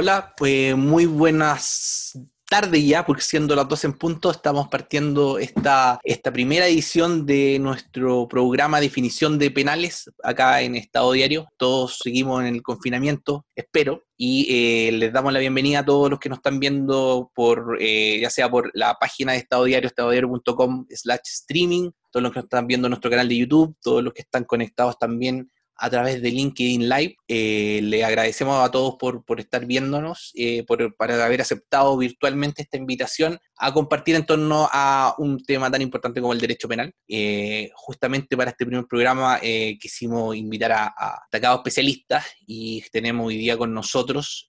Hola, pues muy buenas tarde ya, porque siendo las 12 en punto, estamos partiendo esta, esta primera edición de nuestro programa Definición de Penales acá en Estado Diario. Todos seguimos en el confinamiento, espero, y eh, les damos la bienvenida a todos los que nos están viendo por, eh, ya sea por la página de Estado Diario, estadodiario.com slash streaming, todos los que nos están viendo en nuestro canal de YouTube, todos los que están conectados también a través de LinkedIn Live. Eh, le agradecemos a todos por, estar viéndonos, eh, por, para haber aceptado virtualmente esta invitación a compartir en torno a un tema tan importante como el derecho penal. Eh, justamente para este primer programa quisimos invitar a, a, destacados especialistas y tenemos hoy día con nosotros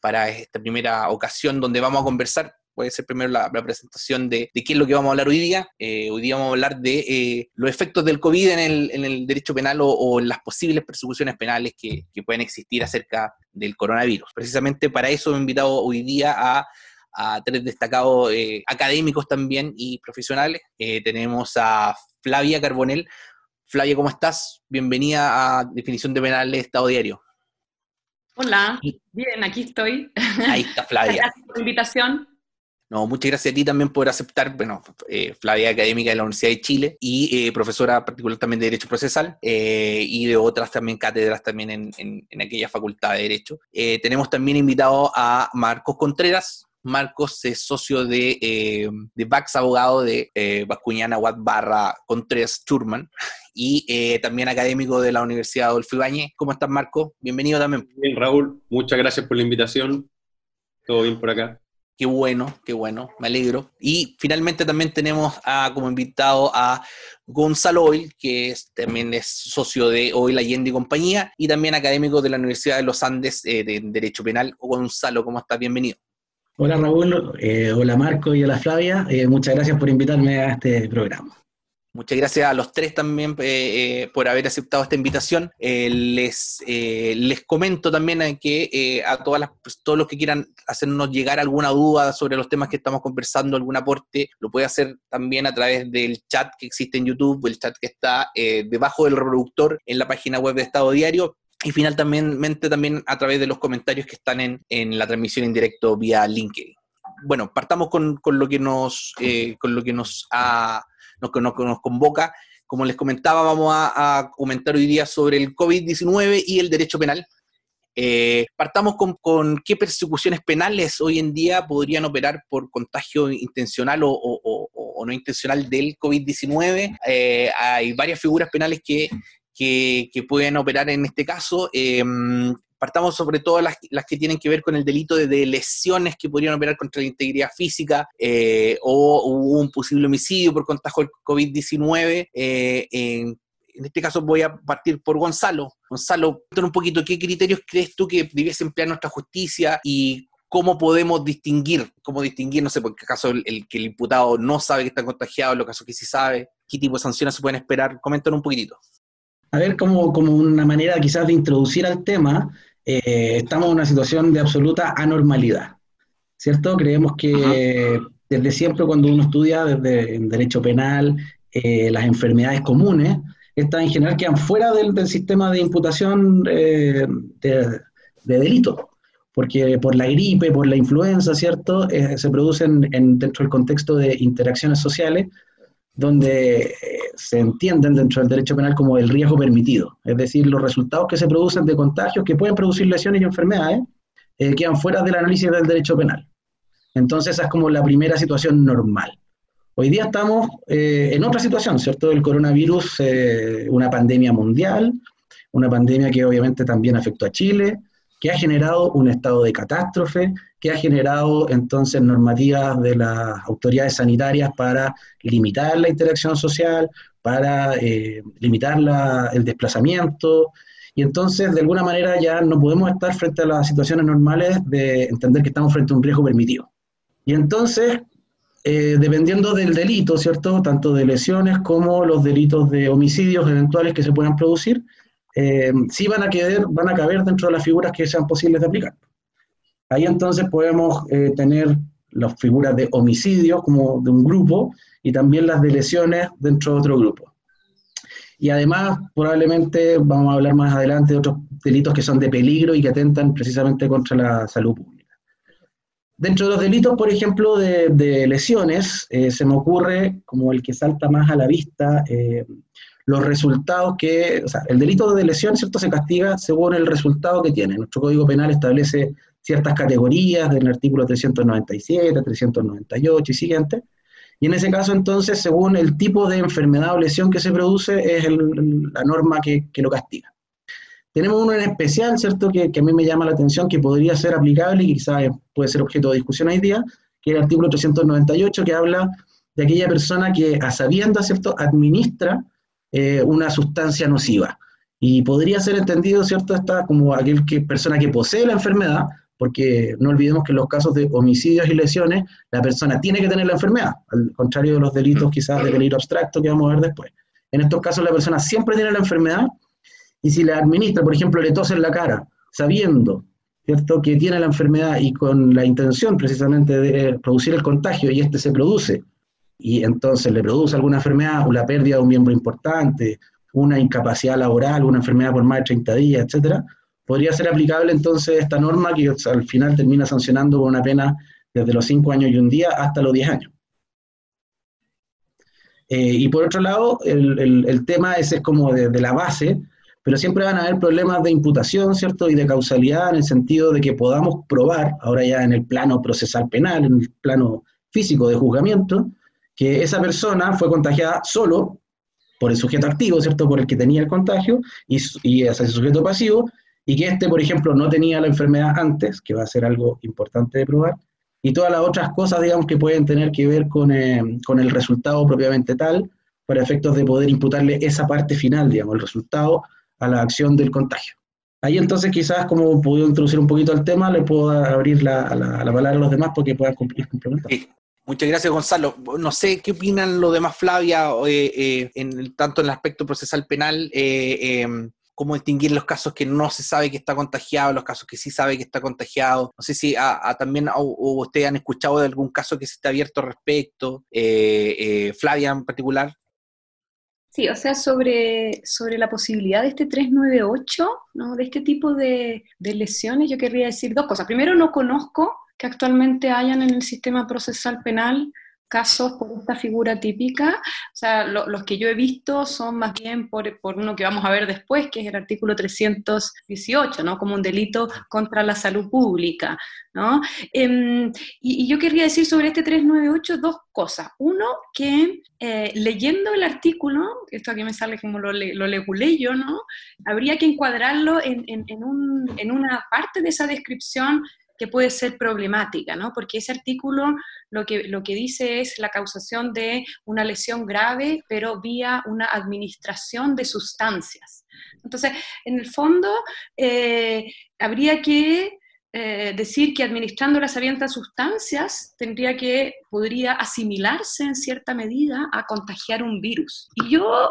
para esta primera ocasión donde vamos a conversar puede ser primero la, presentación de, qué es lo que vamos a hablar hoy día. Eh, hoy día vamos a hablar de eh, los efectos del COVID en el, derecho penal o, en las posibles persecuciones penales que, pueden existir acerca del coronavirus. Precisamente para eso he invitado hoy día a, tres destacados eh, académicos también y profesionales. tenemos a Flavia Carbonel. Flavia, ¿cómo estás? Bienvenida a Definición de Penales Estado Diario. Hola, bien, aquí estoy. Ahí está Flavia. Gracias por la invitación. No, muchas gracias a ti también por aceptar, bueno, eh, Flavia académica de la Universidad de Chile y eh, profesora particular también de Derecho Procesal eh, y de otras también cátedras también en, en, aquella facultad de Derecho. tenemos también invitado a Marcos Contreras. Marcos es socio de, de VAX, abogado de Vascuñana Watt barra Contreras Turman y también académico de la Universidad Adolfo Ibáñez. ¿Cómo estás, Marcos? Bienvenido también. Bien, Raúl, muchas gracias por la invitación. Todo bien por acá. Qué bueno, qué bueno, me alegro. Y finalmente también tenemos a, como invitado a Gonzalo Oil, que también es socio de Oil Allende y compañía, y también académico de la Universidad de los Andes eh, de Derecho Penal. Gonzalo, ¿cómo estás? Bienvenido. Hola Raúl, eh, hola Marco y hola Flavia. Eh, muchas gracias por invitarme a este programa. Muchas gracias a los tres también eh, eh, por haber aceptado esta invitación. Eh, les, les comento también que a todas las, pues, todos los que quieran hacernos llegar alguna duda sobre los temas que estamos conversando, algún aporte, lo puede hacer también a través del chat que existe en YouTube, el chat que está debajo del reproductor en la página web de Estado Diario. Y finalmente también a través de los comentarios que están en, en la transmisión en directo vía LinkedIn. Bueno, partamos con, con lo que nos, con lo que nos ha nos, nos convoca. Como les comentaba, vamos a, comentar hoy día sobre el COVID-19 y el derecho penal. Eh, partamos con, qué persecuciones penales hoy en día podrían operar por contagio intencional o, no intencional del COVID-19. Eh, hay varias figuras penales que, que, pueden operar en este caso. Eh, partamos sobre todo las, las, que tienen que ver con el delito de, lesiones que podrían operar contra la integridad física eh, o, un posible homicidio por contagio del COVID-19. Eh, en, este caso voy a partir por Gonzalo. Gonzalo, cuéntanos un poquito qué criterios crees tú que debiese emplear nuestra justicia y cómo podemos distinguir, cómo distinguir, no sé, por qué caso el, que el imputado no sabe que está contagiado, en los casos que sí sabe, qué tipo de sanciones se pueden esperar. Coméntanos un poquitito. A ver, como, como una manera quizás de introducir al tema, eh, estamos en una situación de absoluta anormalidad, ¿cierto? Creemos que desde siempre cuando uno estudia desde en derecho penal, eh, las enfermedades comunes, estas en general quedan fuera del, sistema de imputación eh, de, delito, porque por la gripe, por la influenza, ¿cierto? se producen en, dentro del contexto de interacciones sociales, donde se entienden dentro del derecho penal como el riesgo permitido, es decir, los resultados que se producen de contagios que pueden producir lesiones y enfermedades eh, quedan fuera del análisis del derecho penal. Entonces esa es como la primera situación normal. Hoy día estamos eh, en otra situación, ¿cierto? El coronavirus, eh, una pandemia mundial, una pandemia que obviamente también afectó a Chile, que ha generado un estado de catástrofe, que ha generado entonces normativas de las autoridades sanitarias para limitar la interacción social, para eh, limitar el desplazamiento. Y entonces, de alguna manera, ya no podemos estar frente a las situaciones normales de entender que estamos frente a un riesgo permitido. Y entonces, eh, dependiendo del delito, ¿cierto? Tanto de lesiones como los delitos de homicidios eventuales que se puedan producir, eh, sí van a, quedar, van a caber dentro de las figuras que sean posibles de aplicar. Ahí entonces podemos eh, tener las figuras de homicidio como de un grupo y también las de lesiones dentro de otro grupo. y además probablemente vamos a hablar más adelante de otros delitos que son de peligro y que atentan precisamente contra la salud pública. Dentro de los delitos, por ejemplo, de, lesiones, eh, se me ocurre como el que salta más a la vista eh, los resultados que, o sea, el delito de lesión, ¿cierto?, se castiga según el resultado que tiene. Nuestro Código Penal establece ciertas categorías del artículo 397, 398 y siguiente. Y en ese caso, entonces, según el tipo de enfermedad o lesión que se produce, es la norma que, lo castiga. Tenemos uno en especial, ¿cierto?, que, que, a mí me llama la atención, que podría ser aplicable y quizás puede ser objeto de discusión hoy día, que es el artículo 398, que habla de aquella persona que, a sabiendas, ¿cierto?, administra eh, una sustancia nociva. Y podría ser entendido, ¿cierto?, esta como aquel que, persona que posee la enfermedad, porque no olvidemos que en los casos de homicidios y lesiones, la persona tiene que tener la enfermedad, al contrario de los delitos quizás de peligro abstracto que vamos a ver después. En estos casos la persona siempre tiene la enfermedad y si la administra, por ejemplo, le tose en la cara, sabiendo ¿cierto? que tiene la enfermedad y con la intención precisamente de producir el contagio y este se produce y entonces le produce alguna enfermedad, o la pérdida de un miembro importante, una incapacidad laboral, una enfermedad por más de 30 días, etcétera, podría ser aplicable entonces esta norma que al final termina sancionando con una pena desde los 5 años y un día hasta los 10 años. Eh, y por otro lado, el, el, tema ese es como de, de, la base, pero siempre van a haber problemas de imputación, ¿cierto? Y de causalidad en el sentido de que podamos probar, ahora ya en el plano procesal penal, en el plano físico de juzgamiento, que esa persona fue contagiada solo por el sujeto activo, ¿cierto? Por el que tenía el contagio, y, y ese sujeto pasivo, y que este, por ejemplo, no tenía la enfermedad antes, que va a ser algo importante de probar, y todas las otras cosas, digamos, que pueden tener que ver con, eh, con el resultado propiamente tal, para efectos de poder imputarle esa parte final, digamos, el resultado a la acción del contagio. Ahí entonces quizás, como puedo introducir un poquito el tema, le puedo abrir la, la, la palabra a los demás porque puedan cumplir complementar. Muchas gracias, Gonzalo. No sé qué opinan los demás, Flavia, eh, eh, tanto en el aspecto procesal penal, eh, em, cómo distinguir los casos que no se sabe que está contagiado, los casos que sí sabe que está contagiado. No sé si también o, ustedes han escuchado de algún caso que se está abierto al respecto, Flavia en particular. Sí, o sea, sobre, sobre la posibilidad de este 398, ¿no? de este tipo de, de lesiones, yo querría decir dos cosas. Primero, no conozco que actualmente hayan en el sistema procesal penal casos por esta figura típica. O sea, los que yo he visto son más bien por, por, uno que vamos a ver después, que es el artículo 318, ¿no? Como un delito contra la salud pública, ¿no? Em, y, yo querría decir sobre este 398 dos cosas. Uno, que eh, leyendo el artículo, esto aquí me sale como lo, lo legulé yo, ¿no? Habría que encuadrarlo en, en, en, un, en una parte de esa descripción que puede ser problemática, ¿no? Porque ese artículo lo que, lo que dice es la causación de una lesión grave, pero vía una administración de sustancias. Entonces, en el fondo, eh, habría que eh, decir que administrando las sabiendas sustancias tendría que, podría asimilarse en cierta medida a contagiar un virus. Y yo,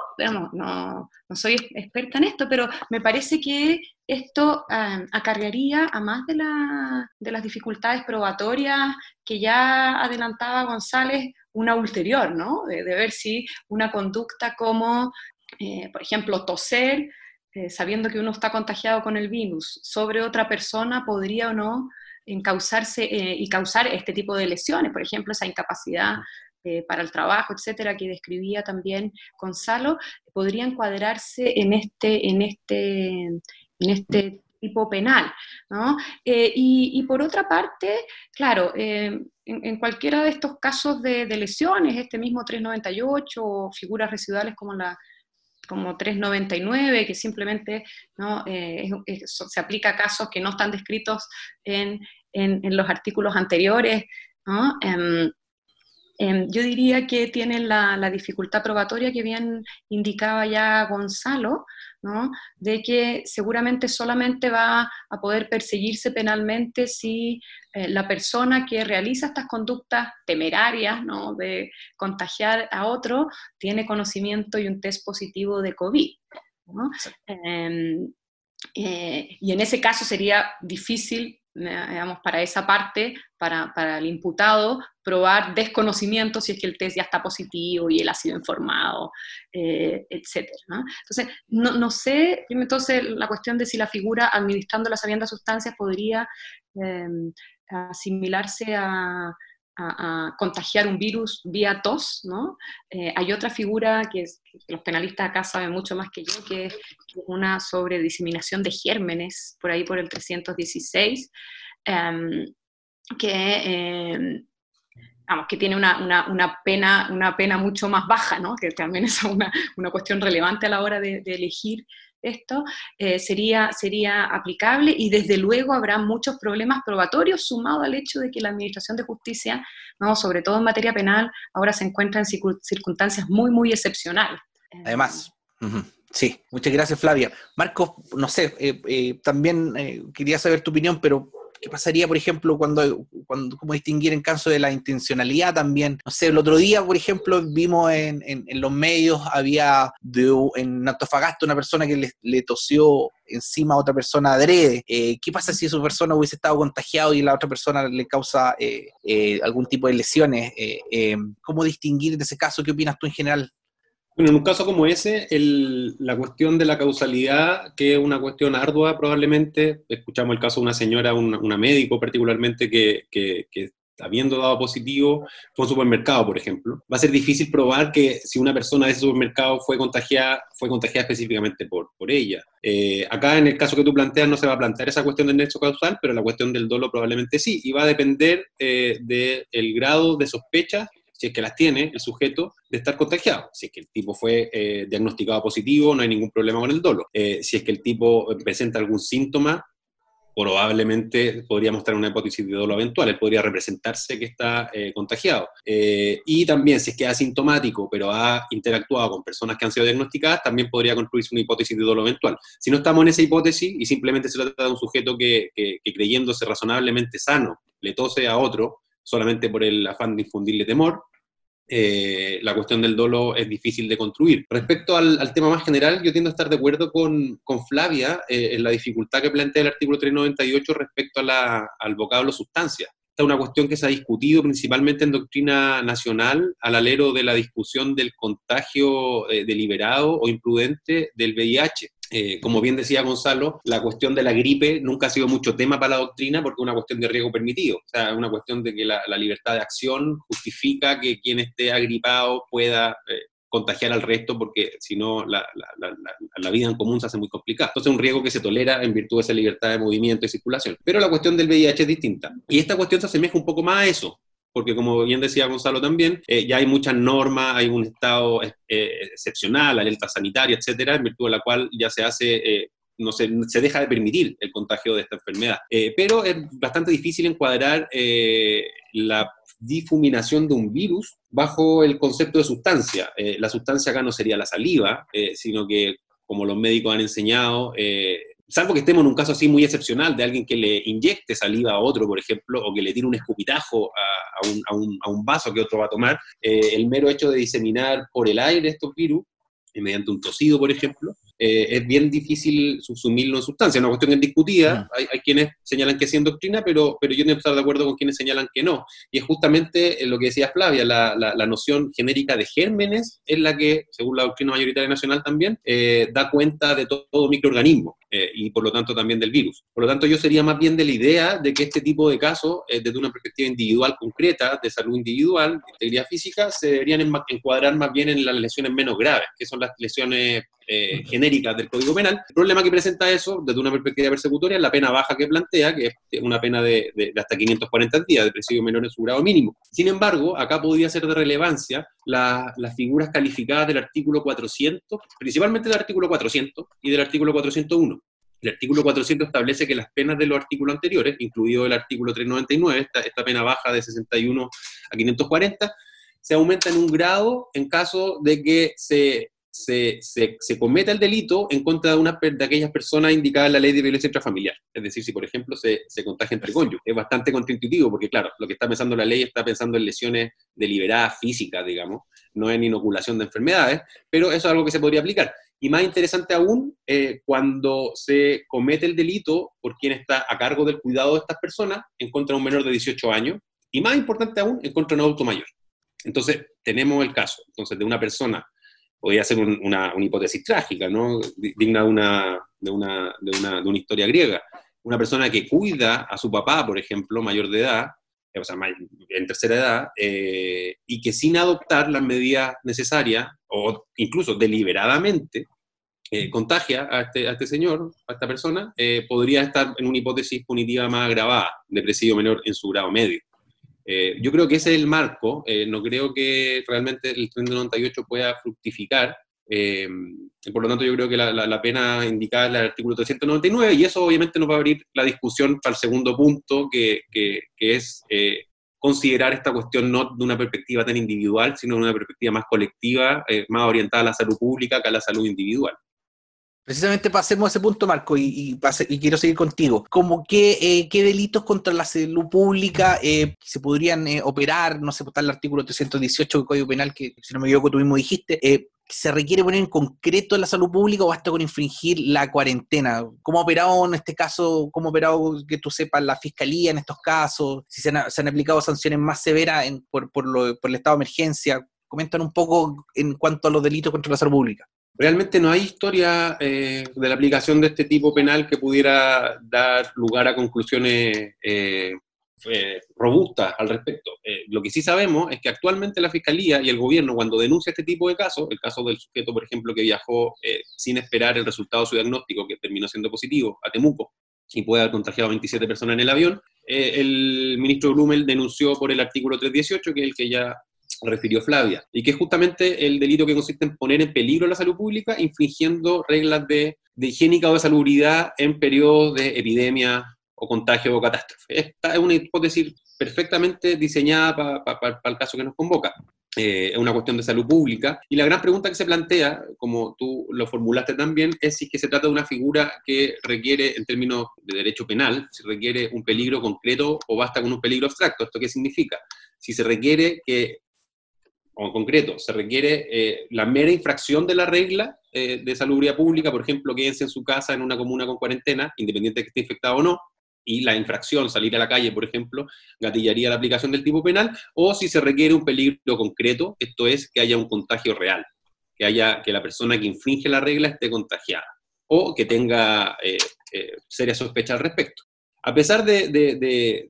no, no soy experta en esto, pero me parece que esto eh, acarrearía a más de, la, de, las dificultades probatorias que ya adelantaba González, una ulterior, ¿no? De, ver si una conducta como, eh, por ejemplo, toser, eh, sabiendo que uno está contagiado con el virus, sobre otra persona podría o no causarse eh, y causar este tipo de lesiones, por ejemplo, esa incapacidad eh, para el trabajo, etcétera, que describía también Gonzalo, podría encuadrarse en este, en este, en este tipo penal. ¿no? y, por otra parte, claro, en, cualquiera de estos casos de, de, lesiones, este mismo 398 o figuras residuales como la como 399, que simplemente ¿no? Eh, se aplica a casos que no están descritos en, en, los artículos anteriores. ¿no? Em, em, yo diría que tienen la, la, dificultad probatoria que bien indicaba ya Gonzalo, de que seguramente solamente va a poder perseguirse penalmente si eh, la persona que realiza estas conductas temerarias de contagiar a otro tiene conocimiento y un test positivo de COVID. Em, eh, y en ese caso sería difícil digamos, para esa parte, para, para, el imputado, probar desconocimiento si es que el test ya está positivo y él ha sido informado, eh, etc. Entonces, no, no, sé, entonces la cuestión de si la figura administrando las sabiendas sustancias podría eh, asimilarse a, a, contagiar un virus vía tos, ¿no? Eh, hay otra figura que, los penalistas acá saben mucho más que yo, que es una sobre diseminación de gérmenes, por ahí por el 316, em, que, em, vamos, que tiene una, pena, una pena mucho más baja, ¿no? que también es una, cuestión relevante a la hora de elegir esto eh, sería, sería aplicable y desde luego habrá muchos problemas probatorios sumado al hecho de que la Administración de Justicia, ¿no? sobre todo en materia penal, ahora se encuentra en circunstancias muy, muy excepcionales. Además, sí, muchas gracias Flavia. Marcos, no sé, eh, eh, también quería saber tu opinión, pero ¿Qué pasaría, por ejemplo, cuando, cuando cómo distinguir en caso de la intencionalidad también? No sé, el otro día, por ejemplo, vimos en, en, los medios, había de, en Antofagasta una persona que le, le, tosió encima a otra persona adrede. Eh, ¿Qué pasa si esa persona hubiese estado contagiado y la otra persona le causa eh, eh, algún tipo de lesiones? ¿Cómo distinguir en ese caso? ¿Qué opinas tú en general? Bueno, en un caso como ese, la cuestión de la causalidad, que es una cuestión ardua probablemente, escuchamos el caso de una señora, una, médico particularmente, que, que, habiendo dado positivo fue a un supermercado, por ejemplo. Va a ser difícil probar que si una persona de ese supermercado fue contagiada, fue contagiada específicamente por, por ella. Eh, acá, en el caso que tú planteas, no se va a plantear esa cuestión del nexo causal, pero la cuestión del dolo probablemente sí, y va a depender eh, del grado de sospecha si es que las tiene el sujeto, de estar contagiado. Si es que el tipo fue eh, diagnosticado positivo, no hay ningún problema con el dolo. Eh, si es que el tipo presenta algún síntoma, probablemente podría mostrar una hipótesis de dolo eventual, él podría representarse que está eh, contagiado. y también, si es que es asintomático, pero ha interactuado con personas que han sido diagnosticadas, también podría construirse una hipótesis de dolo eventual. Si no estamos en esa hipótesis y simplemente se trata de un sujeto que, que creyéndose razonablemente sano, le tose a otro, solamente por el afán de infundirle temor, eh, la cuestión del dolo es difícil de construir. Respecto al, tema más general, yo tiendo a estar de acuerdo con, con Flavia eh, en la dificultad que plantea el artículo 398 respecto a la, al vocablo sustancia. Esta es una cuestión que se ha discutido principalmente en doctrina nacional al alero de la discusión del contagio eh, deliberado o imprudente del VIH. Eh, como bien decía Gonzalo, la cuestión de la gripe nunca ha sido mucho tema para la doctrina porque es una cuestión de riesgo permitido. O sea, es una cuestión de que la, libertad de acción justifica que quien esté agripado pueda eh, contagiar al resto porque si no la, la, vida en común se hace muy complicada. Entonces es un riesgo que se tolera en virtud de esa libertad de movimiento y circulación. Pero la cuestión del VIH es distinta. Y esta cuestión se asemeja un poco más a eso porque como bien decía Gonzalo también, eh, ya hay muchas normas, hay un estado eh, excepcional, alerta sanitaria, etcétera, en virtud de la cual ya se hace eh, no se, se, deja de permitir el contagio de esta enfermedad. pero es bastante difícil encuadrar la difuminación de un virus bajo el concepto de sustancia. la sustancia acá no sería la saliva, sino que, como los médicos han enseñado, salvo que estemos en un caso así muy excepcional de alguien que le inyecte saliva a otro, por ejemplo, o que le tire un escupitajo a, un, vaso que otro va a tomar, eh, el mero hecho de diseminar por el aire estos virus, eh, mediante un tosido, por ejemplo, eh, es bien difícil subsumirlo en sustancia. Es una cuestión discutida. Hay, hay, quienes señalan que sí en doctrina, pero, pero yo no estoy de acuerdo con quienes señalan que no. Y es justamente lo que decía Flavia, la, la, noción genérica de gérmenes es la que, según la doctrina mayoritaria nacional también, eh, da cuenta de todo, microorganismo eh, y por lo tanto también del virus. Por lo tanto, yo sería más bien de la idea de que este tipo de casos, desde una perspectiva individual concreta, de salud individual, de integridad física, se deberían encuadrar más bien en las lesiones menos graves, que son las lesiones eh, del Código Penal. El problema que presenta eso, desde una perspectiva persecutoria, es la pena baja que plantea, que es una pena de, hasta 540 días de presidio menor en su grado mínimo. Sin embargo, acá podría ser de relevancia las figuras calificadas del artículo 400, principalmente del artículo 400 y del artículo 401. El artículo 400 establece que las penas de los artículos anteriores, incluido el artículo 399, esta, esta pena baja de 61 a 540, se aumenta en un grado en caso de que se se, se, cometa el delito en contra de, una, de aquellas personas indicadas en la ley de violencia intrafamiliar. Es decir, si por ejemplo se, se contagia entre cónyuges. Es bastante contraintuitivo porque, claro, lo que está pensando la ley está pensando en lesiones deliberadas físicas, digamos, no en inoculación de enfermedades, pero eso es algo que se podría aplicar. y más interesante aún, eh, cuando se comete el delito por quien está a cargo del cuidado de estas personas en contra de un menor de 18 años, y más importante aún, en contra de un adulto mayor. Entonces, tenemos el caso entonces, de una persona, podría ser una, hipótesis trágica, ¿no? digna de una, de, una, de, una, de una historia griega, una persona que cuida a su papá, por ejemplo, mayor de edad, o sea, en tercera edad, eh, y que sin adoptar las medidas necesarias, o incluso deliberadamente, eh, contagia a este, a este, señor, a esta persona, eh, podría estar en una hipótesis punitiva más agravada de presidio menor en su grado medio. Yo creo que ese es el marco, no creo que realmente el 398 pueda fructificar, eh, por lo tanto, yo creo que la, pena indicada es el artículo 399 y eso obviamente nos va a abrir la discusión para el segundo punto, que, es eh, considerar esta cuestión no de una perspectiva tan individual, sino de una perspectiva más colectiva, eh, más orientada a la salud pública que a la salud individual. Precisamente pasemos a ese punto, Marco, y, quiero seguir contigo. Como qué, qué delitos contra la salud pública se podrían operar, no sé, está el artículo 318 del Código Penal, que si no me equivoco tú mismo dijiste, se requiere poner en concreto en la salud pública o basta con infringir la cuarentena? ¿Cómo ha operado en este caso, cómo ha operado, que tú sepas, la fiscalía en estos casos? Si se han, aplicado sanciones más severas por, el estado de emergencia. Comentan un poco en cuanto a los delitos contra la salud pública. Realmente no hay historia eh, de la aplicación de este tipo penal que pudiera dar lugar a conclusiones eh, eh, robusta al respecto. Eh, lo que sí sabemos es que actualmente la Fiscalía y el gobierno, cuando denuncia este tipo de casos, el caso del sujeto, por ejemplo, que viajó sin esperar el resultado de su diagnóstico, que terminó siendo positivo, a Temuco, y puede haber contagiado a 27 personas en el avión, el ministro Blumel denunció por el artículo 318, que es el que ya refirió Flavia, y que es justamente el delito que consiste en poner en peligro la salud pública infringiendo reglas de, de higiénica o de salubridad en periodos de epidemia o contagio o catástrofe. Esta es una hipótesis perfectamente diseñada para el caso que nos convoca. Eh, es una cuestión de salud pública. Y la gran pregunta que se plantea, como tú lo formulaste también, es si que se trata de una figura que requiere, en términos de derecho penal, si requiere un peligro concreto o basta con un peligro abstracto. ¿Esto qué significa? Si se requiere que, o en concreto, se requiere eh, la mera infracción de la regla eh, de salubridad pública, por ejemplo, quédense en su casa en una comuna con cuarentena, independiente de que esté infectado o no, y la infracción, salir a la calle, por ejemplo, gatillaría la aplicación del tipo penal, o si se requiere un peligro concreto, esto es que haya un contagio real, que, haya, que la persona que infringe la regla esté contagiada, o que tenga eh, eh, seria sospecha al respecto. A pesar de,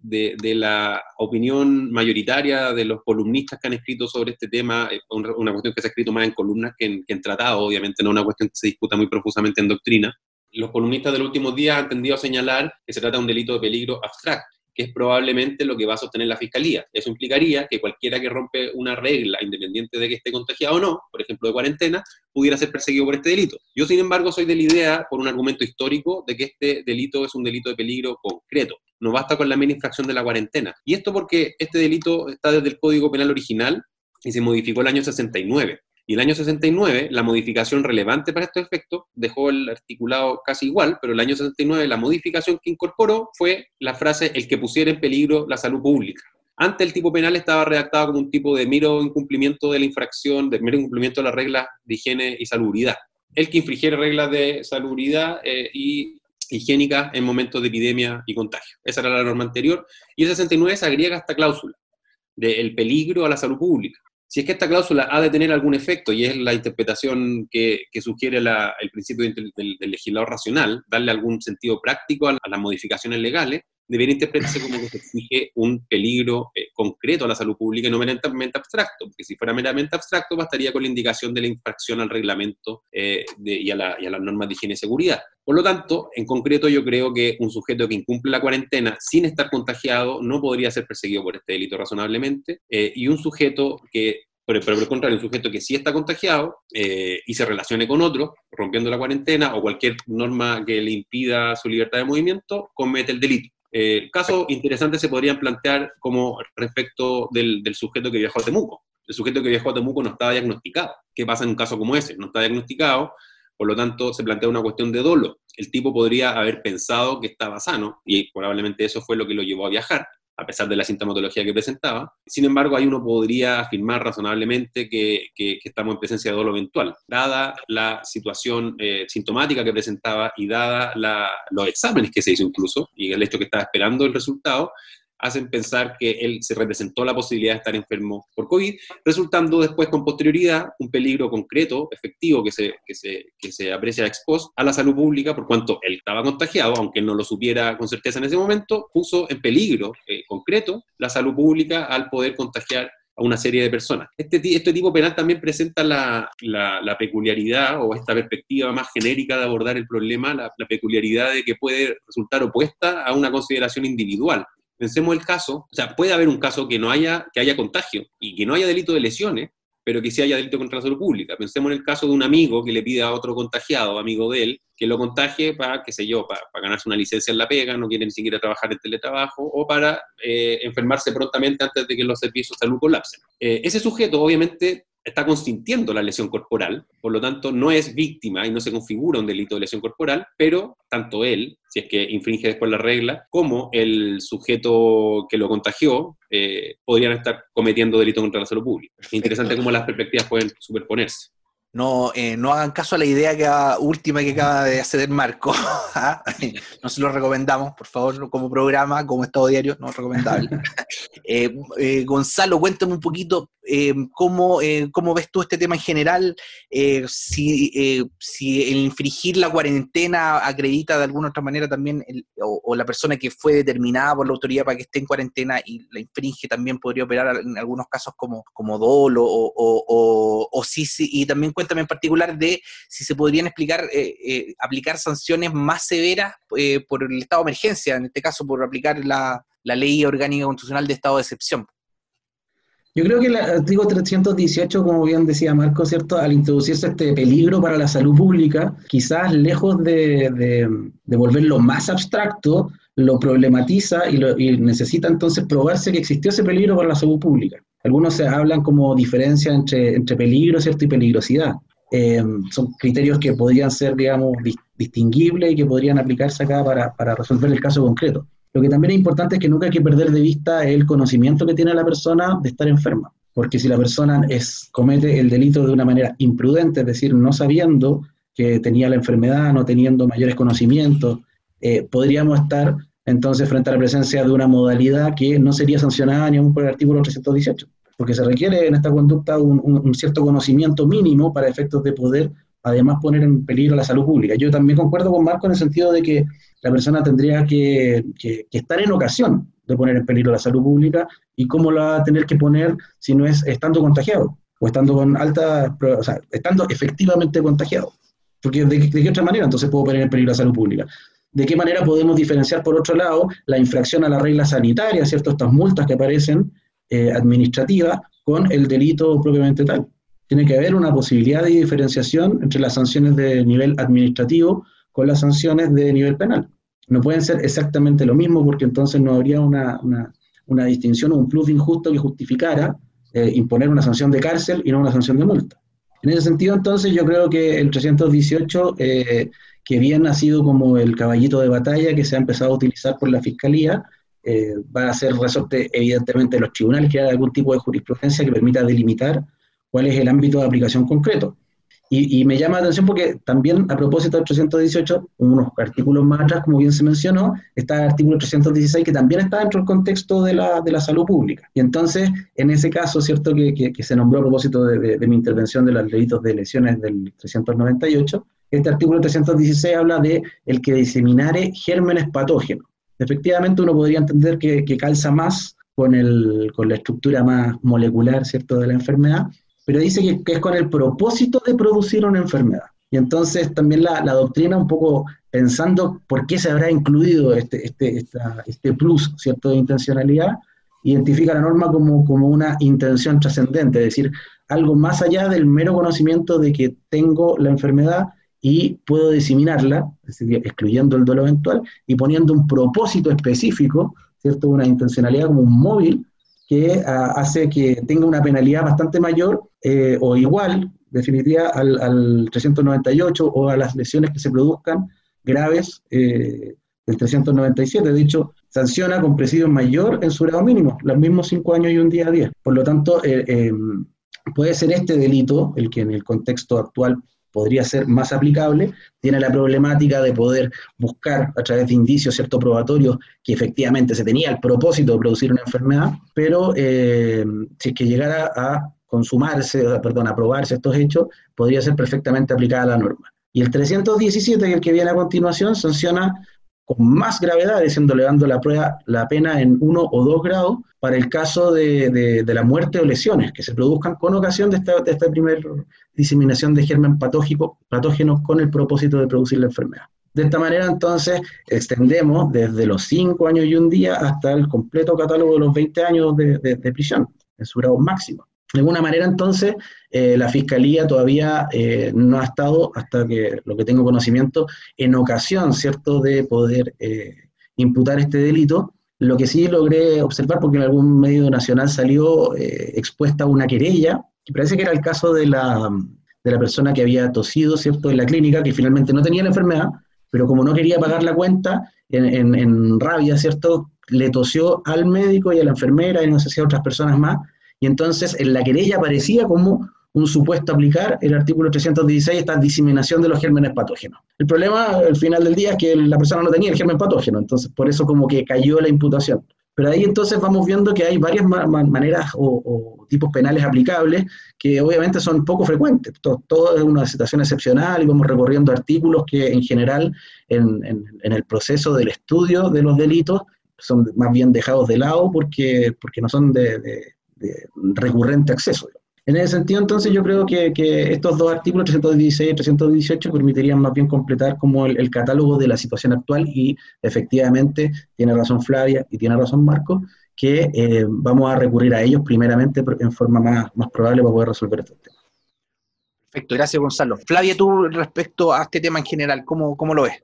la opinión mayoritaria de los columnistas que han escrito sobre este tema, eh, una, cuestión que se ha escrito más en columnas que en, que en tratado, obviamente no una cuestión que se discuta muy profusamente en doctrina, los columnistas del último día han tendido a señalar que se trata de un delito de peligro abstracto, que es probablemente lo que va a sostener la Fiscalía. Eso implicaría que cualquiera que rompe una regla, independiente de que esté contagiado o no, por ejemplo de cuarentena, pudiera ser perseguido por este delito. Yo, sin embargo, soy de la idea, por un argumento histórico, de que este delito es un delito de peligro concreto. No basta con la mera infracción de la cuarentena. Y esto porque este delito está desde el Código Penal original y se modificó el año 69. Y el año 69, la modificación relevante para estos efectos dejó el articulado casi igual, pero el año 69 la modificación que incorporó fue la frase el que pusiera en peligro la salud pública. Antes el tipo penal estaba redactado como un tipo de mero incumplimiento de la infracción, de mero incumplimiento de las reglas de higiene y salubridad. El que infringiera reglas de salubridad eh, y higiénica en momentos de epidemia y contagio. Esa era la norma anterior. Y el 69 se agrega esta cláusula del peligro a la salud pública. Si es que esta cláusula ha de tener algún efecto, y es la interpretación que, sugiere el principio del, legislador racional, darle algún sentido práctico a, las modificaciones legales, debería interpretarse como que se exige un peligro eh, concreto a la salud pública y no meramente abstracto, porque si fuera meramente abstracto bastaría con la indicación de la infracción al reglamento eh, y, a las normas de higiene y seguridad. Por lo tanto, en concreto yo creo que un sujeto que incumple la cuarentena sin estar contagiado no podría ser perseguido por este delito razonablemente, eh, y un sujeto que por el contrario, un sujeto que sí está contagiado y se relacione con otro, rompiendo la cuarentena o cualquier norma que le impida su libertad de movimiento, comete el delito. Eh, casos interesantes se podrían plantear como respecto del, sujeto que viajó a Temuco. El sujeto que viajó a Temuco no estaba diagnosticado. ¿Qué pasa en un caso como ese? No está diagnosticado, por lo tanto se plantea una cuestión de dolo. El tipo podría haber pensado que estaba sano y probablemente eso fue lo que lo llevó a viajar. A pesar de la sintomatología que presentaba. Sin embargo, ahí uno podría afirmar razonablemente que, estamos en presencia de dolo eventual, dada la situación eh, sintomática que presentaba y dada los exámenes que se hizo incluso, y el hecho que estaba esperando el resultado, hacen pensar que él se representó la posibilidad de estar enfermo por COVID, resultando después con posterioridad un peligro concreto, efectivo, que se, que se, que se aprecia ex a la salud pública, por cuanto él estaba contagiado, aunque no lo supiera con certeza en ese momento, puso en peligro eh, concreto la salud pública al poder contagiar a una serie de personas. Este, este tipo penal también presenta la, la, peculiaridad o esta perspectiva más genérica de abordar el problema, la, la, peculiaridad de que puede resultar opuesta a una consideración individual. Pensemos el caso, o sea, puede haber un caso que no haya, que haya contagio y que no haya delito de lesiones, pero que sí haya delito contra la salud pública. Pensemos en el caso de un amigo que le pide a otro contagiado, amigo de él, que lo contagie para, qué sé yo, para, ganarse una licencia en la pega, no quiere ni siquiera trabajar en teletrabajo, o para eh, enfermarse prontamente antes de que los servicios de salud colapsen. Eh, ese sujeto, obviamente, está consintiendo la lesión corporal, por lo tanto no es víctima y no se configura un delito de lesión corporal, pero tanto él, si es que infringe después la regla, como el sujeto que lo contagió, eh, podrían estar cometiendo delito contra la salud pública. Es interesante cómo las perspectivas pueden superponerse. No, eh, no hagan caso a la idea que, última que acaba de hacer Marco. ¿ah? no se lo recomendamos, por favor, como programa, como estado diario, no es recomendable. Eh, eh, Gonzalo, cuéntame un poquito cómo, cómo, ves tú este tema en general, si, si, el infringir la cuarentena acredita de alguna otra manera también, o, la persona que fue determinada por la autoridad para que esté en cuarentena y la infringe también podría operar en algunos casos como, como dolo, o, o, o sí, sí, y también en particular de si se podrían explicar, eh, eh, aplicar sanciones más severas eh, por el estado de emergencia, en este caso por aplicar la, ley orgánica constitucional de estado de excepción. Yo creo que el artículo 318, como bien decía Marco, ¿cierto? Al introducirse este peligro para la salud pública, quizás lejos de, volverlo más abstracto, lo problematiza y, y, necesita entonces probarse que existió ese peligro para la salud pública. Algunos se hablan como diferencia entre, entre peligro ¿cierto? y peligrosidad. Eh, son criterios que podrían ser, digamos, distinguibles y que podrían aplicarse acá para, para, resolver el caso concreto. Lo que también es importante es que nunca hay que perder de vista el conocimiento que tiene la persona de estar enferma, porque si la persona es, comete el delito de una manera imprudente, es decir, no sabiendo que tenía la enfermedad, no teniendo mayores conocimientos, eh, podríamos estar entonces frente a la presencia de una modalidad que no sería sancionada ni aún por el artículo 318, porque se requiere en esta conducta un, cierto conocimiento mínimo para efectos de poder además poner en peligro la salud pública. Yo también concuerdo con Marco en el sentido de que la persona tendría que, estar en ocasión de poner en peligro la salud pública y cómo la va a tener que poner si no es estando contagiado o estando con alta, o sea, estando efectivamente contagiado. Porque de, de qué otra manera entonces puedo poner en peligro la salud pública de qué manera podemos diferenciar, por otro lado, la infracción a la regla sanitaria, ¿cierto? Estas multas que aparecen eh, administrativas con el delito propiamente tal. Tiene que haber una posibilidad de diferenciación entre las sanciones de nivel administrativo con las sanciones de nivel penal. No pueden ser exactamente lo mismo porque entonces no habría una, distinción o un plus injusto que justificara eh, imponer una sanción de cárcel y no una sanción de multa. En ese sentido, entonces, yo creo que el 318 eh, que bien ha sido como el caballito de batalla que se ha empezado a utilizar por la Fiscalía, eh, va a ser resorte evidentemente de los tribunales, que haya algún tipo de jurisprudencia que permita delimitar cuál es el ámbito de aplicación concreto. Y, me llama la atención porque también a propósito del 318, unos artículos más atrás, como bien se mencionó, está el artículo 316 que también está dentro del contexto de la, de la salud pública. Y entonces, en ese caso, ¿cierto? Que, que, se nombró a propósito de, de, mi intervención de los delitos de lesiones del 398, este artículo 316 habla de el que diseminare gérmenes patógenos. Efectivamente, uno podría entender que, calza más con, el, con la estructura más molecular, ¿cierto?, de la enfermedad, pero dice que, es con el propósito de producir una enfermedad. Y entonces también la, doctrina, un poco pensando por qué se habrá incluido este, este, este plus, ¿cierto?, de intencionalidad, identifica la norma como, como una intención trascendente, es decir, algo más allá del mero conocimiento de que tengo la enfermedad y puedo diseminarla, excluyendo el duelo eventual y poniendo un propósito específico, ¿cierto? Una intencionalidad como un móvil que ah, hace que tenga una penalidad bastante mayor eh, o igual, definitiva, al, 398 o a las lesiones que se produzcan graves eh, del 397. De hecho, sanciona con presidio mayor en su grado mínimo, los mismos cinco años y un día a diez. Por lo tanto, eh, puede ser este delito, el que en el contexto actual podría ser más aplicable, tiene la problemática de poder buscar a través de indicios ciertos probatorios que efectivamente se tenía el propósito de producir una enfermedad, pero eh, si es que llegara a consumarse, perdón, a aprobarse estos hechos, podría ser perfectamente aplicada la norma. Y el 317, el que viene a continuación, sanciona con más gravedad, diciendo elevando la, prueba, la pena en uno o dos grados para el caso de, la muerte o lesiones que se produzcan con ocasión de esta, de primera diseminación de germen patógico, patógenos con el propósito de producir la enfermedad. De esta manera, entonces, extendemos desde los cinco años y un día hasta el completo catálogo de los 20 años de, de prisión, en su grado máximo. De alguna manera, entonces, eh, la Fiscalía todavía eh, no ha estado, hasta que lo que tengo conocimiento, en ocasión, ¿cierto?, de poder eh, imputar este delito. Lo que sí logré observar, porque en algún medio nacional salió expuesta una querella, que parece que era el caso de la, de la persona que había tosido, ¿cierto?, en la clínica, que finalmente no tenía la enfermedad, pero como no quería pagar la cuenta, en, en rabia, ¿cierto?, le tosió al médico y a la enfermera y no sé si a otras personas más, y entonces en la querella aparecía como un supuesto aplicar el artículo 316, esta diseminación de los gérmenes patógenos. El problema al final del día es que la persona no tenía el germen patógeno, entonces por eso como que cayó la imputación. Pero ahí entonces vamos viendo que hay varias maneras o, tipos penales aplicables que obviamente son poco frecuentes. Todo, es una situación excepcional y vamos recorriendo artículos que en general en, el proceso del estudio de los delitos son más bien dejados de lado porque, porque no son de recurrente acceso. En ese sentido, entonces, yo creo que, estos dos artículos, 316 y 318, permitirían más bien completar como el, catálogo de la situación actual y efectivamente tiene razón Flavia y tiene razón Marco, que eh, vamos a recurrir a ellos primeramente en forma más, más probable para poder resolver estos temas. Perfecto, gracias Gonzalo. Flavia, tú respecto a este tema en general, ¿cómo, cómo lo ves?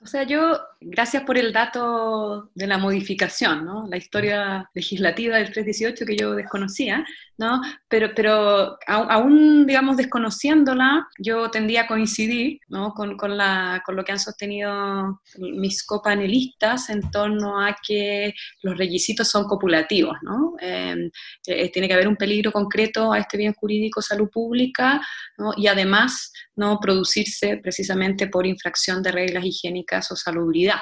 O sea, yo, gracias por el dato de la modificación, ¿no? La historia legislativa del 318 que yo desconocía, ¿no? Pero, pero aún, digamos, desconociéndola, yo tendía a coincidir, ¿no? Con, con, la, con lo que han sostenido mis copanelistas en torno a que los requisitos son copulativos, ¿no? Em, eh, tiene que haber un peligro concreto a este bien jurídico, salud pública, ¿no? Y además, ¿no? Producirse precisamente por infracción de reglas higiénicas o salubridad.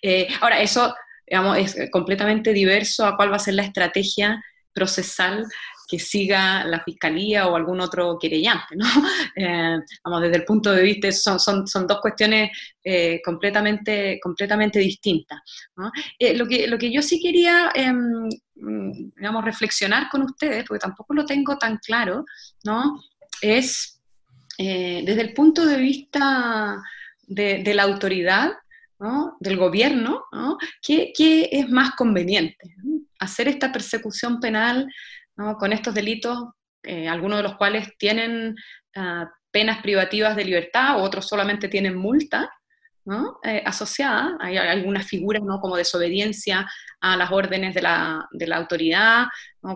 Eh, ahora, eso es completamente diverso a cuál va a ser la estrategia procesal que siga la fiscalía o algún otro querellante. ¿no? Eh, vamos, desde el punto de vista, son, son, son dos cuestiones eh, completamente, completamente distintas. lo, que, lo que yo sí quería em, digamos, reflexionar con ustedes, porque tampoco lo tengo tan claro, ¿no? es desde el punto de vista de, la autoridad, del gobierno, ¿qué, es más conveniente? Hacer esta persecución penal con estos delitos, eh, algunos de los cuales tienen ah, penas privativas de libertad, otros solamente tienen multa. Eh, asociada, hay algunas figuras ¿no? como desobediencia a las órdenes de la, autoridad,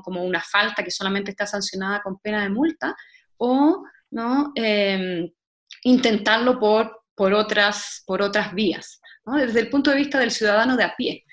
como una falta que solamente está sancionada con pena de multa, o ¿no? Em, intentarlo por por otras, por otras vías, desde el punto de vista del ciudadano de a pie.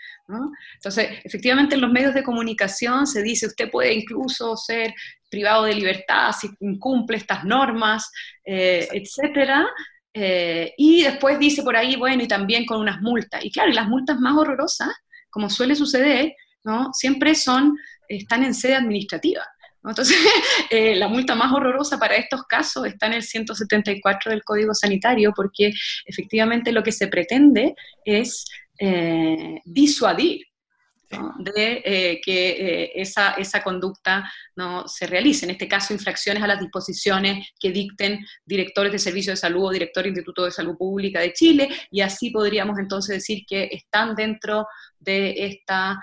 Entonces, efectivamente en los medios de comunicación se dice usted puede incluso ser privado de libertad si incumple estas normas, eh, etcétera, eh, y después dice por ahí, bueno, y también con unas multas. Y claro, y las multas más horrorosas, como suele suceder, ¿no? siempre son, están en sede administrativa. Entonces, eh, la multa más horrorosa para estos casos está en el 174 del Código Sanitario, porque efectivamente lo que se pretende es eh, disuadir de eh, que esa, esa, conducta no se realice. En este caso, infracciones a las disposiciones que dicten directores de servicios de salud o director de Instituto de Salud Pública de Chile, y así podríamos entonces decir que están dentro de esta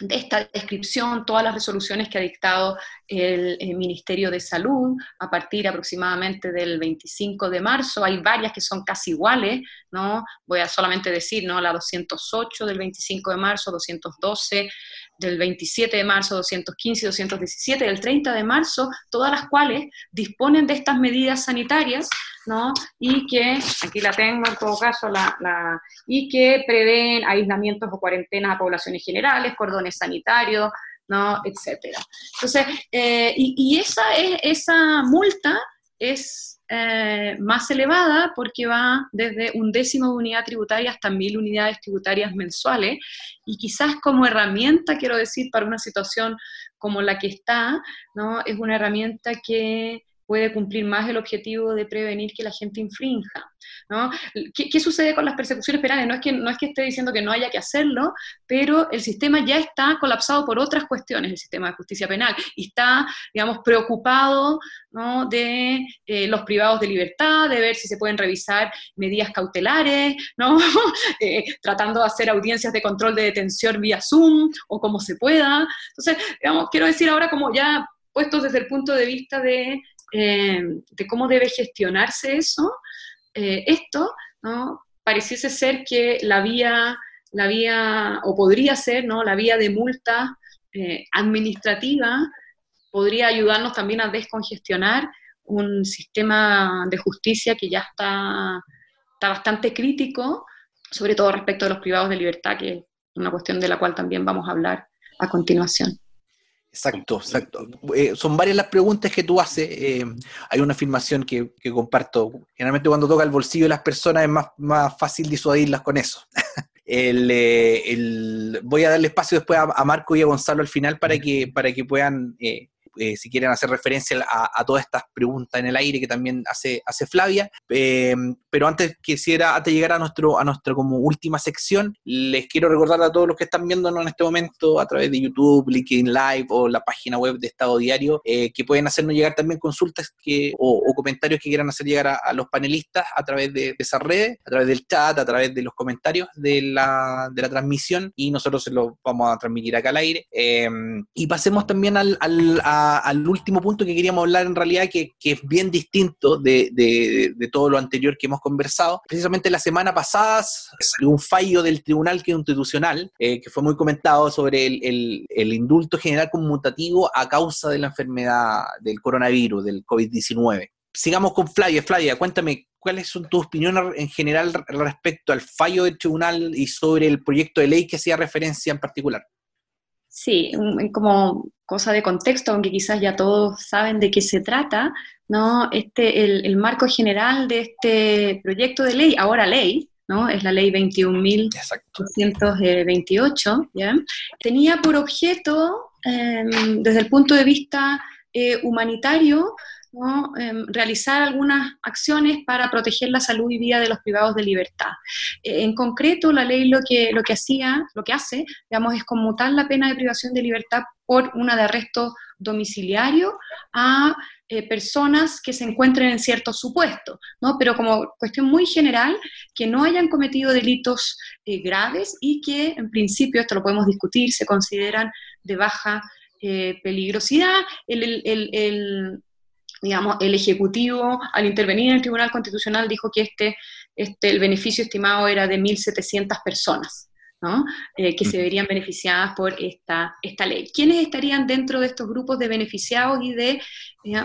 de esta descripción todas las resoluciones que ha dictado el, Ministerio de Salud a partir aproximadamente del 25 de marzo. Hay varias que son casi iguales, ¿no? Voy a solamente decir, ¿no? La 208 del 25 de marzo, 212 del 27 de marzo 215 y 217 del 30 de marzo, todas las cuales disponen de estas medidas sanitarias, ¿no? Y que, aquí la tengo en todo caso, la, y que prevén aislamientos o cuarentenas a poblaciones generales, cordones sanitarios, ¿no? Etcétera. Entonces, eh, y, y, esa, es, esa multa es eh, más elevada porque va desde un décimo de unidad tributaria hasta mil unidades tributarias mensuales y quizás como herramienta, quiero decir, para una situación como la que está, ¿no? es una herramienta que puede cumplir más el objetivo de prevenir que la gente infrinja. ¿no? ¿Qué, sucede con las persecuciones penales? No es, que, no es que esté diciendo que no haya que hacerlo, pero el sistema ya está colapsado por otras cuestiones, el sistema de justicia penal, y está, digamos, preocupado ¿no? de eh, los privados de libertad, de ver si se pueden revisar medidas cautelares, ¿no? Eh, tratando de hacer audiencias de control de detención vía Zoom o como se pueda. Entonces, digamos, quiero decir ahora como ya puestos desde el punto de vista de eh, de cómo debe gestionarse eso, eh, esto, ¿no? pareciese ser que la vía, la vía, o podría ser, ¿no? La vía de multa eh, administrativa podría ayudarnos también a descongestionar un sistema de justicia que ya está, está bastante crítico, sobre todo respecto de los privados de libertad, que es una cuestión de la cual también vamos a hablar a continuación. Exacto, exacto. Eh, son varias las preguntas que tú haces. Eh, hay una afirmación que, comparto. Generalmente cuando toca el bolsillo de las personas es más, más fácil disuadirlas con eso. Eh, voy a darle espacio después a, Marco y a Gonzalo al final para que, para que puedan eh, si quieren hacer referencia a, todas estas preguntas en el aire que también hace, hace Flavia. Eh, pero antes quisiera, antes de llegar a, nuestro, a nuestra como última sección, les quiero recordar a todos los que están viéndonos en este momento a través de YouTube, LinkedIn Live o la página web de Estado Diario, eh, que pueden hacernos llegar también consultas que, o, comentarios que quieran hacer llegar a, los panelistas a través de, esas redes, a través del chat, a través de los comentarios de la, de la transmisión y nosotros se los vamos a transmitir acá al aire. y pasemos también al a al último punto que queríamos hablar en realidad, que, es bien distinto de, todo lo anterior que hemos conversado. Precisamente la semana pasada un fallo del Tribunal Constitucional, eh, que fue muy comentado sobre el, indulto general conmutativo a causa de la enfermedad del coronavirus, del COVID-19. Sigamos con Flavia. Flavia, cuéntame cuáles son tus opiniones en general respecto al fallo del tribunal y sobre el proyecto de ley que hacía referencia en particular. Sí, como cosa de contexto, aunque quizás ya todos saben de qué se trata, ¿no? Este, el, marco general de este proyecto de ley, ahora ley, ¿no? Es la ley 21.228, ¿ya? Tenía por objeto, em, desde el punto de vista eh, humanitario, Em, realizar algunas acciones para proteger la salud y vida de los privados de libertad. Eh, en concreto, la ley lo que, lo que hacía, lo que hace, digamos, es conmutar la pena de privación de libertad por una de arresto domiciliario a eh, personas que se encuentren en ciertos supuestos, ¿no? pero como cuestión muy general, que no hayan cometido delitos eh, graves y que en principio, esto lo podemos discutir, se consideran de baja peligrosidad. el, el, digamos, el Ejecutivo, al intervenir en el Tribunal Constitucional, dijo que este, este, el beneficio estimado era de 1.700 personas, ¿no? Eh, que se verían beneficiadas por esta, esta ley. ¿Quiénes estarían dentro de estos grupos de beneficiados y de,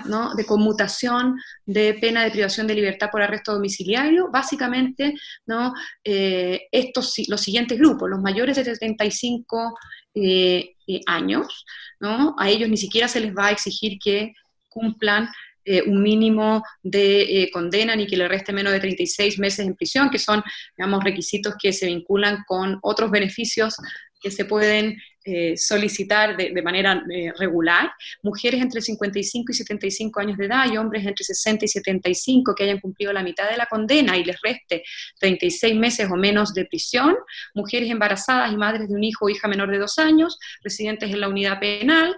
¿no? de conmutación de pena de privación de libertad por arresto domiciliario? Básicamente, ¿no? Eh, estos, los siguientes grupos, los mayores de 75 eh, años, ¿no? a ellos ni siquiera se les va a exigir que cumplan eh, un mínimo de eh, condena ni que le reste menos de 36 meses en prisión, que son, digamos, requisitos que se vinculan con otros beneficios que se pueden eh, solicitar de, manera regular, mujeres entre 55 y 75 años de edad y hombres entre 60 y 75 que hayan cumplido la mitad de la condena y les reste 36 meses o menos de prisión, mujeres embarazadas y madres de un hijo o hija menor de dos años, residentes en la unidad penal,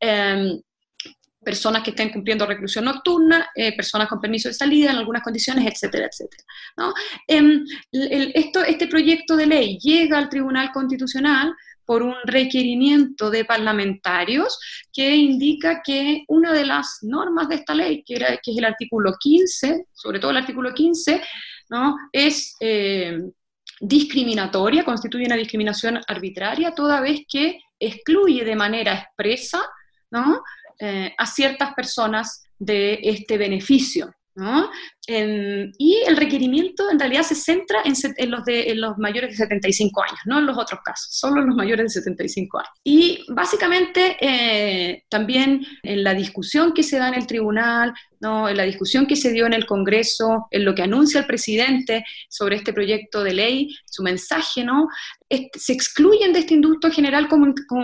em, personas que estén cumpliendo reclusión nocturna, eh, personas con permiso de salida en algunas condiciones, etcétera, etcétera. Em, esto, este proyecto de ley llega al Tribunal Constitucional por un requerimiento de parlamentarios que indica que una de las normas de esta ley, que es el artículo 15, sobre todo el artículo 15, ¿no? es... Eh, discriminatoria, constituye una discriminación arbitraria, toda vez que excluye de manera expresa ¿no? Eh, a ciertas personas de este beneficio. ¿no? Y el requerimiento en realidad se centra en, los de, los mayores de 75 años, no en los otros casos, solo en los mayores de 75 años. Y básicamente eh, también en la discusión que se da en el tribunal, ¿no? en la discusión que se dio en el Congreso, en lo que anuncia el presidente sobre este proyecto de ley, su mensaje, ¿no? se excluyen de este indulto general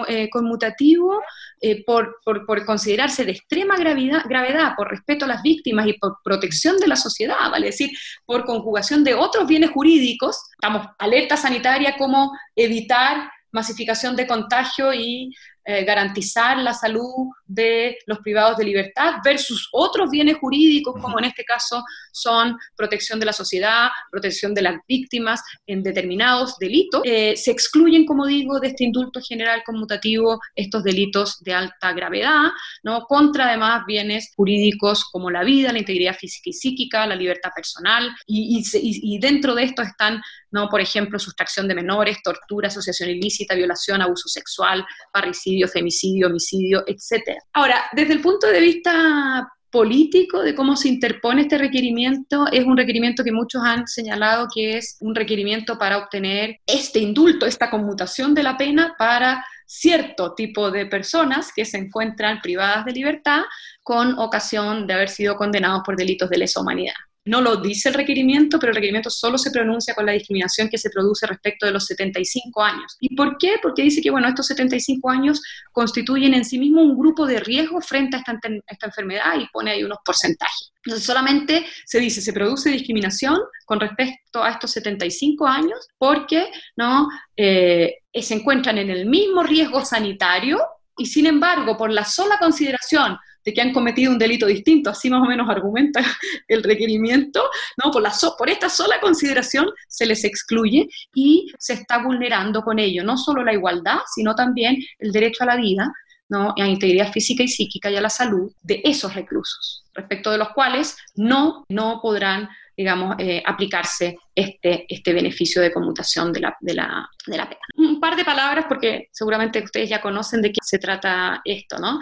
eh, conmutativo eh, por, por, considerarse de extrema gravedad, gravedad, por respeto a las víctimas y por protección de la sociedad, vale decir, por conjugación de otros bienes jurídicos, estamos alerta sanitaria como evitar masificación de contagio y eh, garantizar la salud de los privados de libertad versus otros bienes jurídicos, como en este caso son protección de la sociedad, protección de las víctimas en determinados delitos, eh, se excluyen, como digo, de este indulto general conmutativo estos delitos de alta gravedad, ¿no? contra además bienes jurídicos como la vida, la integridad física y psíquica, la libertad personal, y, y dentro de esto están ¿no? Por ejemplo, sustracción de menores, tortura, asociación ilícita, violación, abuso sexual, parricidio, femicidio, homicidio, etc. Ahora, desde el punto de vista político de cómo se interpone este requerimiento es un requerimiento que muchos han señalado que es un requerimiento para obtener este indulto, esta conmutación de la pena para cierto tipo de personas que se encuentran privadas de libertad con ocasión de haber sido condenados por delitos de lesa humanidad. No lo dice el requerimiento, pero el requerimiento solo se pronuncia con la discriminación que se produce respecto de los 75 años. ¿Y por qué? Porque dice que, bueno, estos 75 años constituyen en sí mismo un grupo de riesgo frente a esta, enfermedad y pone ahí unos porcentajes. Entonces solamente se dice, se produce discriminación con respecto a estos 75 años porque ¿no? Eh, se encuentran en el mismo riesgo sanitario y sin embargo, por la sola consideración de que han cometido un delito distinto, así más o menos argumenta el requerimiento, ¿no? por, la por esta sola consideración se les excluye y se está vulnerando con ello no solo la igualdad, sino también el derecho a la vida, ¿no? a integridad física y psíquica y a la salud de esos reclusos, respecto de los cuales no, no podrán digamos, eh, aplicarse este, este beneficio de conmutación de la, de, la, de la pena. Un par de palabras, porque seguramente ustedes ya conocen de qué se trata esto, ¿no?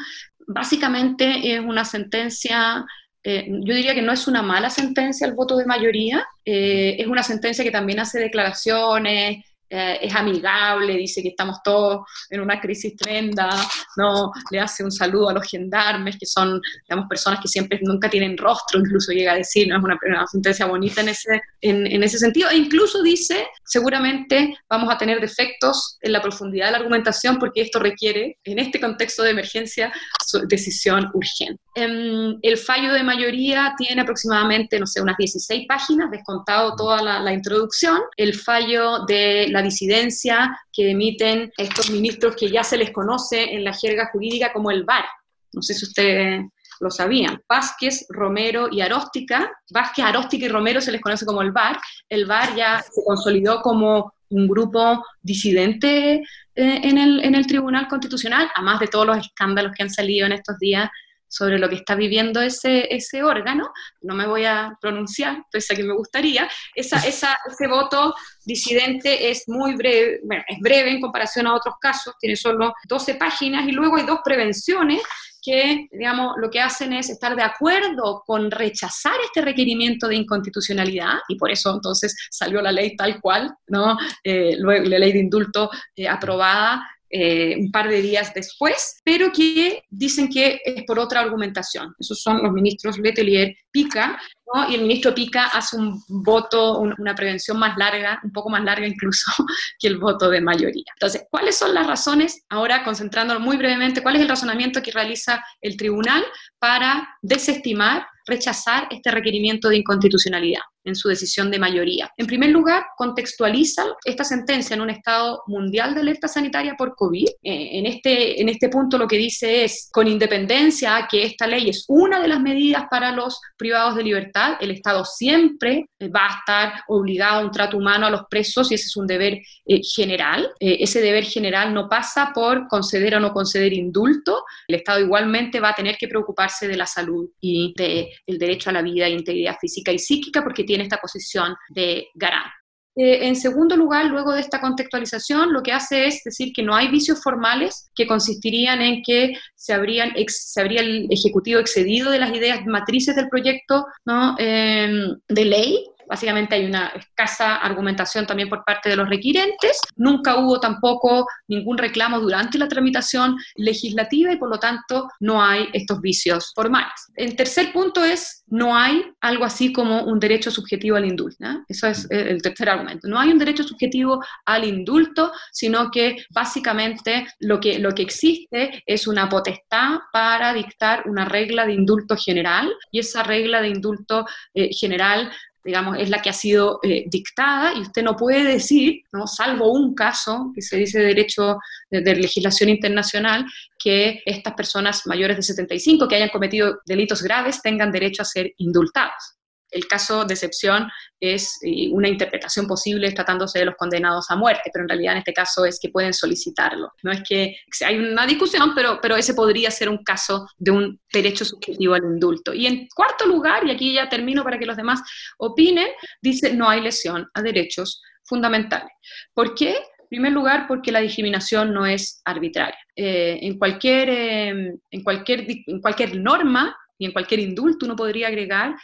Básicamente es una sentencia, eh, yo diría que no es una mala sentencia el voto de mayoría, eh, es una sentencia que también hace declaraciones, eh, es amigable, dice que estamos todos en una crisis tremenda, ¿no? le hace un saludo a los gendarmes, que son, digamos, personas que siempre nunca tienen rostro, incluso llega a decir, no es una, sentencia bonita en ese, en, ese sentido, e incluso dice, seguramente vamos a tener defectos en la profundidad de la argumentación porque esto requiere, en este contexto de emergencia, decisión urgente. Em, el fallo de mayoría tiene aproximadamente, no sé, unas 16 páginas, descontado toda la, la introducción. El fallo de la disidencia que emiten estos ministros que ya se les conoce en la jerga jurídica como el VAR. No sé si ustedes lo sabían. Vázquez, Romero y Aróstica. Vázquez, Aróstica y Romero se les conoce como el VAR. El VAR ya se consolidó como un grupo disidente eh, en, el, en el Tribunal Constitucional, además de todos los escándalos que han salido en estos días sobre lo que está viviendo ese, ese órgano, no me voy a pronunciar, pese a que me gustaría, esa, esa, ese voto disidente es muy breve, bueno, es breve en comparación a otros casos, tiene solo 12 páginas y luego hay dos prevenciones que, digamos, lo que hacen es estar de acuerdo con rechazar este requerimiento de inconstitucionalidad, y por eso entonces salió la ley tal cual, ¿no? Eh, luego la ley de indulto eh, aprobada eh, un par de días después, pero que dicen que es por otra argumentación. Esos son los ministros Letelier, Pica, y el ministro Pica hace un voto, una prevención más larga, un poco más larga incluso que el voto de mayoría. Entonces, ¿cuáles son las razones? Ahora, concentrándonos muy brevemente, ¿cuál es el razonamiento que realiza el tribunal para desestimar rechazar este requerimiento de inconstitucionalidad en su decisión de mayoría. En primer lugar, contextualiza esta sentencia en un estado mundial de alerta sanitaria por COVID. Eh, en, este, en este punto lo que dice es, con independencia que esta ley es una de las medidas para los privados de libertad, el Estado siempre va a estar obligado a un trato humano a los presos y ese es un deber eh, general. Eh, ese deber general no pasa por conceder o no conceder indulto. El Estado igualmente va a tener que preocuparse de la salud y del derecho a la vida, integridad física y psíquica porque tiene esta posición de garante. eh, en segundo lugar, luego de esta contextualización, lo que hace es decir que no hay vicios formales que consistirían en que se, habrían se habría el Ejecutivo excedido de las ideas matrices del proyecto ¿no? Em, de ley, Básicamente hay una escasa argumentación también por parte de los requirentes. Nunca hubo tampoco ningún reclamo durante la tramitación legislativa y por lo tanto no hay estos vicios formales. El tercer punto es no hay algo así como un derecho subjetivo al indulto. Eso es el tercer argumento. No hay un derecho subjetivo al indulto, sino que básicamente lo que, lo que existe es una potestad para dictar una regla de indulto general y esa regla de indulto eh, general digamos, es la que ha sido eh, dictada y usted no puede decir, ¿no? salvo un caso que se dice de derecho de, de, legislación internacional, que estas personas mayores de 75 que hayan cometido delitos graves tengan derecho a ser indultados. El caso de excepción es eh, una interpretación posible tratándose de los condenados a muerte, pero en realidad en este caso es que pueden solicitarlo. No es que hay una discusión, pero, pero ese podría ser un caso de un derecho subjetivo al indulto. Y en cuarto lugar, y aquí ya termino para que los demás opinen, dice no hay lesión a derechos fundamentales. ¿Por qué? En primer lugar, porque la discriminación no es arbitraria. Eh, en, cualquier, eh, en, cualquier, en cualquier norma y en cualquier indulto uno podría agregar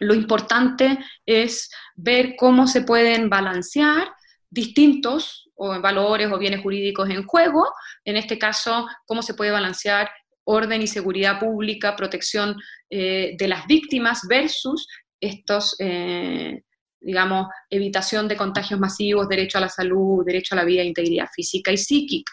lo importante es ver cómo se pueden balancear distintos valores o bienes jurídicos en juego, en este caso, cómo se puede balancear orden y seguridad pública, protección eh, de las víctimas versus estos eh, digamos, evitación de contagios masivos, derecho a la salud, derecho a la vida e integridad física y psíquica.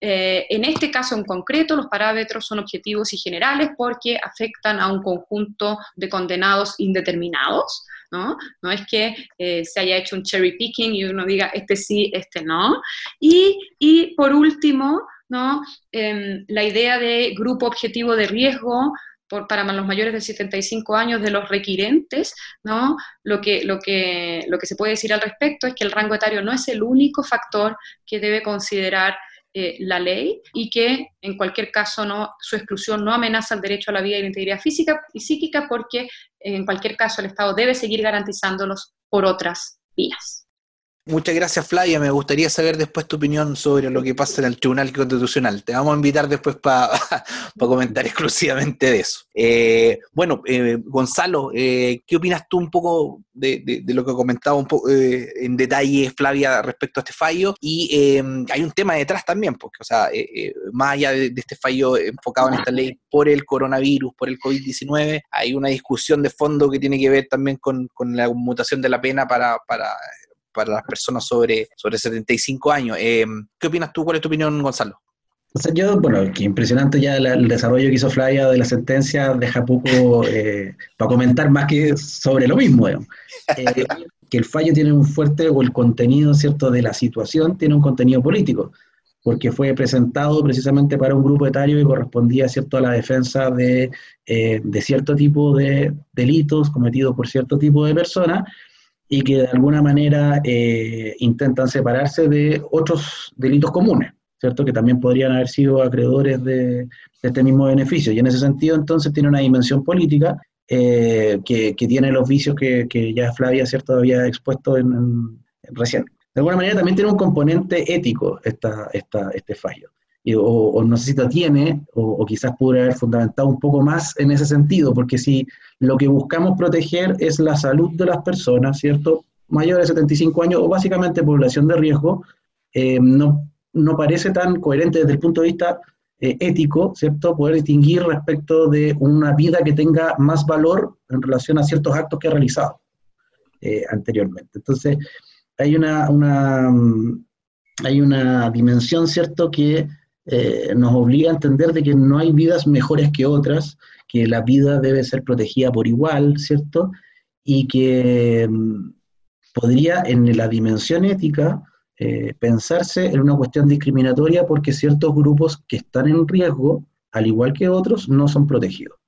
Eh, en este caso en concreto, los parámetros son objetivos y generales porque afectan a un conjunto de condenados indeterminados, ¿no? No es que eh, se haya hecho un cherry picking y uno diga, este sí, este no. Y, y por último, ¿no? Em, la idea de grupo objetivo de riesgo, para los mayores de 75 años de los requirentes, ¿no? Lo que, lo, que, lo que se puede decir al respecto es que el rango etario no es el único factor que debe considerar eh, la ley y que en cualquier caso no, su exclusión no amenaza el derecho a la vida y la integridad física y psíquica porque en cualquier caso el Estado debe seguir garantizándolos por otras vías. Muchas gracias, Flavia. Me gustaría saber después tu opinión sobre lo que pasa en el Tribunal Constitucional. Te vamos a invitar después para comentar exclusivamente de eso. Eh, bueno, eh, Gonzalo, eh, ¿qué opinas tú un poco de, lo que comentaba un poco en detalle Flavia respecto a este fallo? Y hay un tema detrás también, porque, o sea, más allá de, este fallo enfocado en esta ley por el coronavirus, por el COVID-19, hay una discusión de fondo que tiene que ver también con, la conmutación de la pena para, para para las personas sobre, sobre 75 años. Eh, ¿Qué opinas tú? ¿Cuál es tu opinión, Gonzalo? Bueno, que impresionante ya el desarrollo que hizo Flavia de la sentencia, deja poco eh, para comentar más que sobre lo mismo. Eh, que el fallo tiene un fuerte, o el contenido, ¿cierto?, de la situación tiene un contenido político, porque fue presentado precisamente para un grupo etario que correspondía, ¿cierto?, a la defensa de, de cierto tipo de delitos cometidos por cierto tipo de personas, y que de alguna manera eh, intentan separarse de otros delitos comunes, ¿cierto? Que también podrían haber sido acreedores de, este mismo beneficio. Y en ese sentido, entonces, tiene una dimensión política eh, que, tiene los vicios que, que, ya Flavia, ¿cierto?, había expuesto en, recién. De alguna manera también tiene un componente ético esta, esta, este fallo o, no sé si lo tiene, o, quizás pudiera haber fundamentado un poco más en ese sentido, porque si lo que buscamos proteger es la salud de las personas, ¿cierto? Mayores de 75 años o básicamente población de riesgo, eh, no, no parece tan coherente desde el punto de vista eh, ético, ¿cierto? Poder distinguir respecto de una vida que tenga más valor en relación a ciertos actos que ha realizado eh, anteriormente. Entonces, hay una, una, mm, hay una dimensión, ¿cierto?, que eh, nos obliga a entender de que no hay vidas mejores que otras, que la vida debe ser protegida por igual, ¿cierto? Y que mm, podría en la dimensión ética eh, pensarse en una cuestión discriminatoria porque ciertos grupos que están en riesgo, al igual que otros, no son protegidos.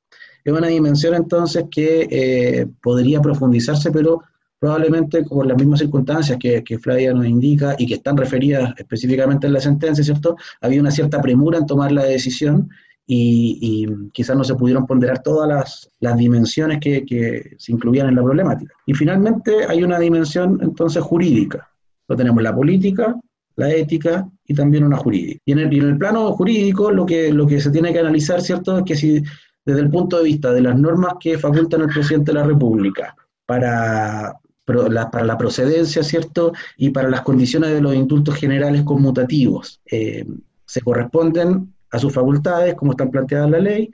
Es una dimensión entonces que eh, podría profundizarse, pero probablemente por las mismas circunstancias que, que, Flavia nos indica y que están referidas específicamente en la sentencia, ¿cierto? Había una cierta premura en tomar la decisión y, quizás no se pudieron ponderar todas las, las dimensiones que, que, se incluían en la problemática. Y finalmente hay una dimensión entonces jurídica. Lo tenemos la política, la ética y también una jurídica. Y en el, en el plano jurídico lo que, lo que se tiene que analizar, ¿cierto?, es que si desde el punto de vista de las normas que facultan el presidente de la República para, para la procedencia, ¿cierto? Y para las condiciones de los indultos generales conmutativos. Eh, se corresponden a sus facultades, como están planteadas la ley,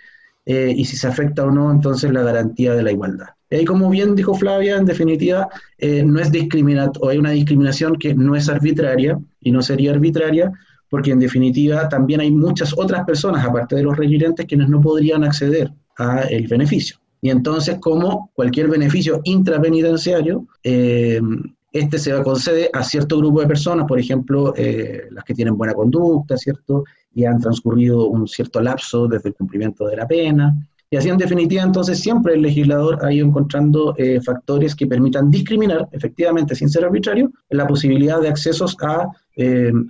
eh, y si se afecta o no, entonces la garantía de la igualdad. Y como bien dijo Flavia, en definitiva, eh, no es o hay una discriminación que no es arbitraria y no sería arbitraria, porque en definitiva también hay muchas otras personas, aparte de los requirentes, quienes no podrían acceder al beneficio. Y entonces, como cualquier beneficio intrapenitenciario, eh, este se concede a cierto grupo de personas, por ejemplo, eh, las que tienen buena conducta, ¿cierto? Y han transcurrido un cierto lapso desde el cumplimiento de la pena. Y así, en definitiva, entonces siempre el legislador ha ido encontrando eh, factores que permitan discriminar, efectivamente, sin ser arbitrario, la posibilidad de accesos a,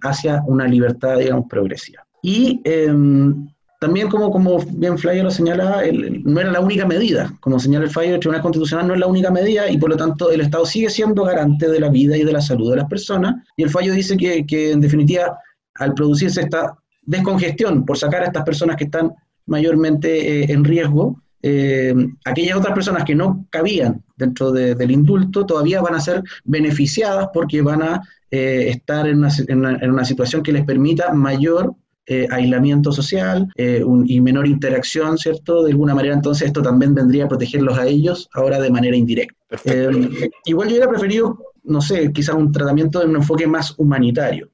hacia una libertad, digamos, progresiva. Y em, también, como, como bien Flyer lo señala, no era la única medida. Como señala el fallo del Tribunal Constitucional, no es la única medida y por lo tanto el Estado sigue siendo garante de la vida y de la salud de las personas. Y el fallo dice que, que en definitiva, al producirse esta descongestión por sacar a estas personas que están mayormente eh, en riesgo, eh, aquellas otras personas que no cabían dentro del indulto todavía van a ser beneficiadas porque van a eh, estar en una, en una situación que les permita mayor eh, aislamiento social eh, y menor interacción, ¿cierto? De alguna manera, entonces esto también vendría a protegerlos a ellos, ahora de manera indirecta. Eh, igual yo hubiera preferido, no sé, quizás un tratamiento de un enfoque más humanitario.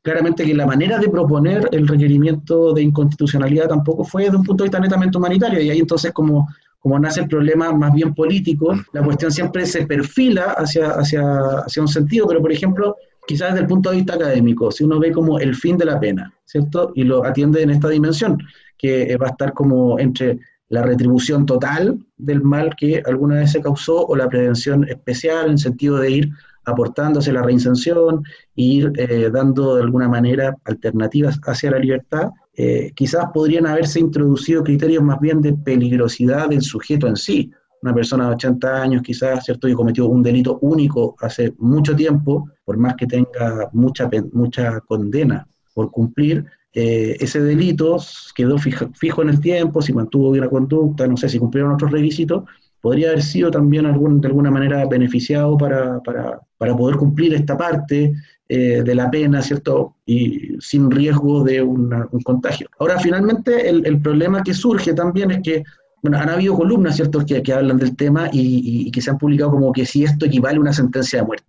claramente que la manera de proponer el requerimiento de inconstitucionalidad tampoco fue desde un punto de vista netamente humanitario, y ahí entonces como como nace el problema más bien político, la cuestión siempre se perfila hacia, hacia, hacia un sentido, pero por ejemplo, quizás desde el punto de vista académico, si uno ve como el fin de la pena, ¿cierto? Y lo atiende en esta dimensión, que va a estar como entre la retribución total del mal que alguna vez se causó o la prevención especial en sentido de ir aportándose la reinserción, ir eh, dando de alguna manera alternativas hacia la libertad, eh, quizás podrían haberse introducido criterios más bien de peligrosidad del sujeto en sí, una persona de 80 años quizás, ¿cierto?, que cometió un delito único hace mucho tiempo, por más que tenga mucha, mucha condena por cumplir, eh, ese delito quedó fijo, en el tiempo, si mantuvo bien la conducta, no sé, si cumplieron otros requisitos, podría haber sido también algún, de alguna manera beneficiado para, para, para poder cumplir esta parte eh, de la pena, ¿cierto? Y sin riesgo de un contagio. Ahora, finalmente, el, el, problema que surge también es que bueno, han habido columnas, ¿cierto?, que, que hablan del tema y, que se han publicado como que si esto equivale a una sentencia de muerte.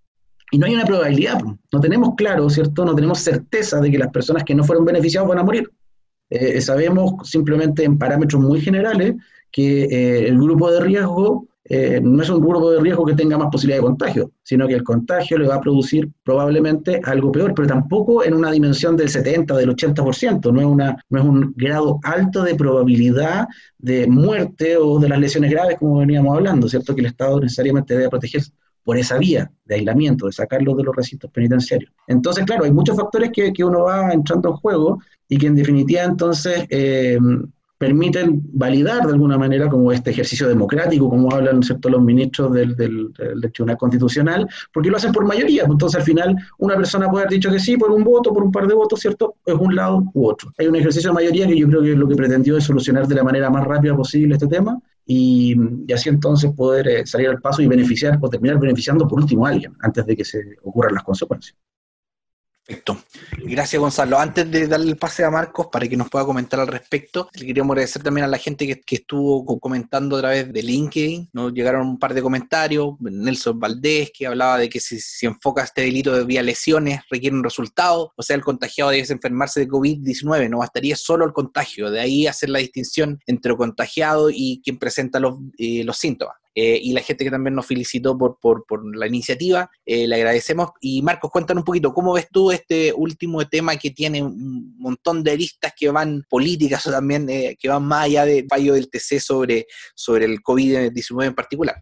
Y no hay una probabilidad, no tenemos claro, ¿cierto?, no tenemos certeza de que las personas que no fueron beneficiadas van a morir. Eh, sabemos simplemente en parámetros muy generales que eh, el grupo de riesgo eh, no es un grupo de riesgo que tenga más posibilidad de contagio, sino que el contagio le va a producir probablemente algo peor, pero tampoco en una dimensión del 70, del 80%, no es, una, no es un grado alto de probabilidad de muerte o de las lesiones graves, como veníamos hablando, ¿cierto? Que el Estado necesariamente debe proteger por esa vía de aislamiento, de sacarlos de los recintos penitenciarios. Entonces, claro, hay muchos factores que, que uno va entrando en juego y que en definitiva entonces eh, permiten validar de alguna manera como este ejercicio democrático, como hablan ¿cierto? los ministros del, Tribunal Constitucional, porque lo hacen por mayoría. Entonces, al final, una persona puede haber dicho que sí por un voto, por un par de votos, ¿cierto? Es un lado u otro. Hay un ejercicio de mayoría que yo creo que lo que pretendió es solucionar de la manera más rápida posible este tema y, así entonces poder eh, salir al paso y beneficiar o terminar beneficiando por último a alguien antes de que se ocurran las consecuencias. Perfecto. Gracias, Gonzalo. Antes de darle el pase a Marcos para que nos pueda comentar al respecto, le queríamos agradecer también a la gente que, estuvo comentando a través de LinkedIn. Nos llegaron un par de comentarios. Nelson Valdés, que hablaba de que si, si enfoca este delito de vía lesiones, requiere un resultado. O sea, el contagiado debe enfermarse de COVID-19. No bastaría solo el contagio. De ahí hacer la distinción entre contagiado y quien presenta los, eh, los síntomas. Eh, y la gente que también nos felicitó por, por, por la iniciativa, eh, le agradecemos. Y Marcos, cuéntanos un poquito, ¿cómo ves tú este último tema que tiene un montón de listas que van políticas o también eh, que van más allá del fallo del TC sobre, sobre el COVID-19 en particular?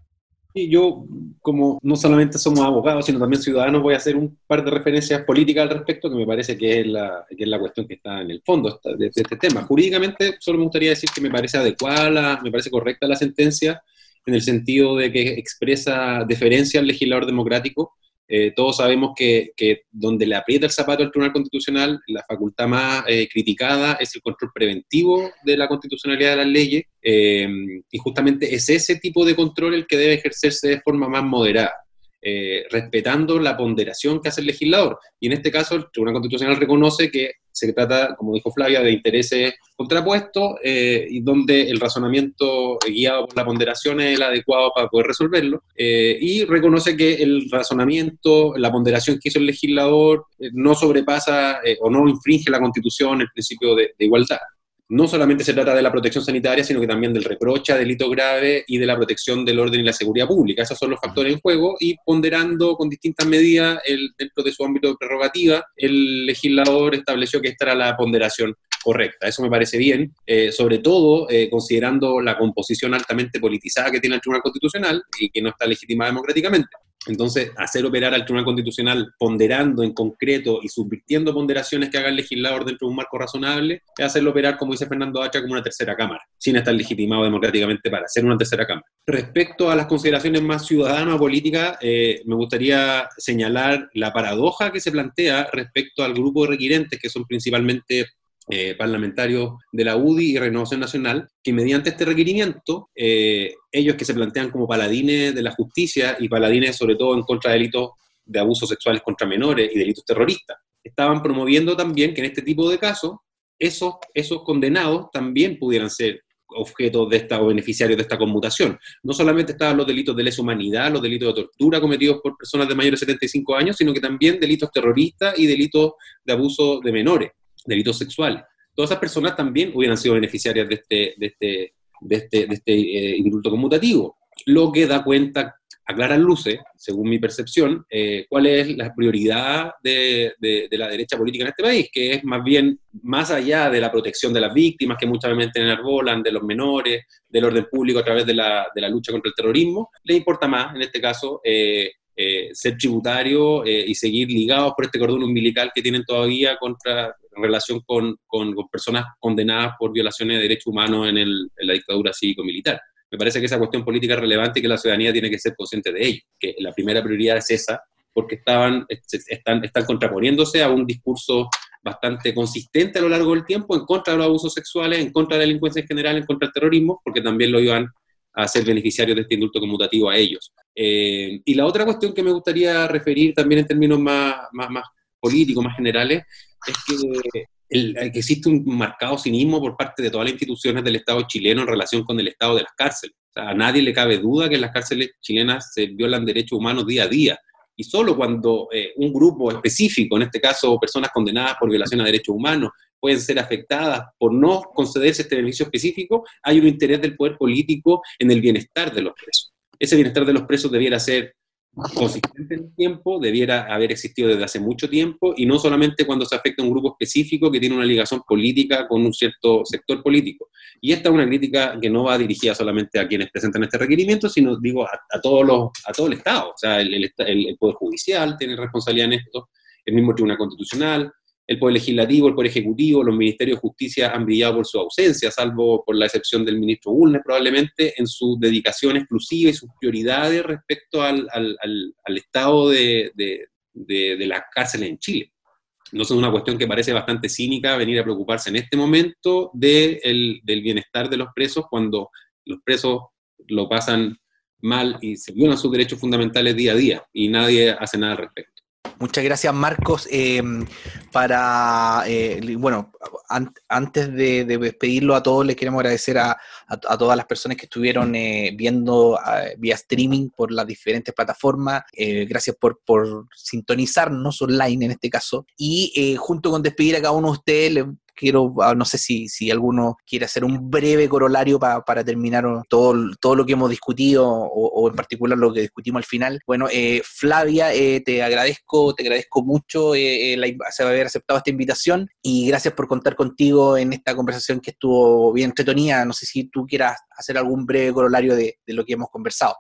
Y yo, como no solamente somos abogados, sino también ciudadanos, voy a hacer un par de referencias políticas al respecto, que me parece que es la, que es la cuestión que está en el fondo de, este tema. Jurídicamente, solo me gustaría decir que me parece adecuada, me parece correcta la sentencia, en el sentido de que expresa deferencia al legislador democrático, eh, todos sabemos que, donde le aprieta el zapato al Tribunal Constitucional, la facultad más eh, criticada es el control preventivo de la constitucionalidad de las leyes, eh, y justamente es ese tipo de control el que debe ejercerse de forma más moderada. respetando la ponderación que hace el legislador. Y en este caso, el Tribunal Constitucional reconoce que se trata, como dijo Flavia, de intereses contrapuestos eh, y donde el razonamiento guiado por la ponderación es el adecuado para poder resolverlo. Eh, y reconoce que el razonamiento, la ponderación que hizo el legislador eh, no sobrepasa o no infringe la Constitución, el principio de igualdad no solamente se trata de la protección sanitaria, sino que también del reproche delito grave y de la protección del orden y la seguridad pública. Esos son los factores en juego y ponderando con distintas medidas el, dentro de su ámbito de prerrogativa, el legislador estableció que esta era la ponderación correcta. Eso me parece bien, eh, sobre todo eh, considerando la composición altamente politizada que tiene el Tribunal Constitucional y que no está legitimada democráticamente. Entonces, hacer operar al Tribunal Constitucional ponderando en concreto y subvirtiendo ponderaciones que haga el legislador dentro de un marco razonable, es hacerlo operar, como dice Fernando Hacha, como una tercera cámara, sin estar legitimado democráticamente para ser una tercera cámara. Respecto a las consideraciones más ciudadanas o políticas, eh, me gustaría señalar la paradoja que se plantea respecto al grupo de requirentes, que son principalmente eh, parlamentarios de la UDI y Renovación Nacional, que mediante este requerimiento, eh, ellos que se plantean como paladines de la justicia y paladines sobre todo en contra de delitos de abusos sexuales contra menores y delitos terroristas, estaban promoviendo también que en este tipo de casos esos, esos condenados también pudieran ser objetos de esta o beneficiarios de esta conmutación. No solamente estaban los delitos de lesa humanidad, los delitos de tortura cometidos por personas de mayores de 75 años, sino que también delitos terroristas y delitos de abuso de menores delitos sexuales. Todas esas personas también hubieran sido beneficiarias de este, de este, de este, de este eh, indulto conmutativo, lo que da cuenta a claras luces, según mi percepción, eh, cuál es la prioridad de, de, la derecha política en este país, que es más bien, más allá de la protección de las víctimas, que muchas veces enarbolan, de los menores, del orden público a través de la, de la lucha contra el terrorismo, le importa más, en este caso, eh, eh, ser tributario eh, y seguir ligados por este cordón umbilical que tienen todavía contra, en relación con, con, personas condenadas por violaciones de derechos humanos en, el, en la dictadura cívico-militar. Me parece que esa cuestión política es relevante y que la ciudadanía tiene que ser consciente de ello, que la primera prioridad es esa, porque estaban, están, están contraponiéndose a un discurso bastante consistente a lo largo del tiempo en contra de los abusos sexuales, en contra de la delincuencia en general, en contra del terrorismo, porque también lo iban a ser beneficiarios de este indulto conmutativo a ellos. Eh, y la otra cuestión que me gustaría referir también en términos más, más, más políticos, más generales, es que, que existe un marcado cinismo por parte de todas las instituciones del Estado chileno en relación con el estado de las cárceles. a nadie le cabe duda que en las cárceles chilenas se violan derechos humanos día a día. Y solo cuando eh, un grupo específico, en este caso personas condenadas por violación a derechos humanos, pueden ser afectadas por no concederse este beneficio específico, hay un interés del poder político en el bienestar de los presos. Ese bienestar de los presos debiera ser consistente en el tiempo, debiera haber existido desde hace mucho tiempo y no solamente cuando se afecta a un grupo específico que tiene una ligación política con un cierto sector político. Y esta es una crítica que no va dirigida solamente a quienes presentan este requerimiento, sino digo a, todos los, a todo el Estado. O sea, el, el, el Poder Judicial tiene responsabilidad en esto, el mismo Tribunal Constitucional, el Poder Legislativo, el Poder Ejecutivo, los Ministerios de Justicia han brillado por su ausencia, salvo por la excepción del ministro Bulnes, probablemente, en su dedicación exclusiva y sus prioridades respecto al, estado de, de, las cárceles en Chile. No es una cuestión que parece bastante cínica venir a preocuparse en este momento del bienestar de los presos cuando los presos lo pasan mal y se violan sus derechos fundamentales día a día y nadie hace nada al respecto. Muchas gracias, Marcos. Eh, para, eh, bueno, antes de, despedirlo a todos, les queremos agradecer a, todas las personas que estuvieron eh, viendo vía streaming por las diferentes plataformas. gracias por, por sintonizarnos online en este caso. Y junto con despedir a cada uno de ustedes, les quiero, ah, no sé si, si alguno quiere hacer un breve corolario para terminar todo, todo lo que hemos discutido o, en particular lo que discutimos al final. Bueno, eh, Flavia, eh, te agradezco, te agradezco mucho eh, haber aceptado esta invitación y gracias por contar contigo en esta conversación que estuvo bien entretenida. No sé si tú quieras hacer algún breve corolario de, de lo que hemos conversado.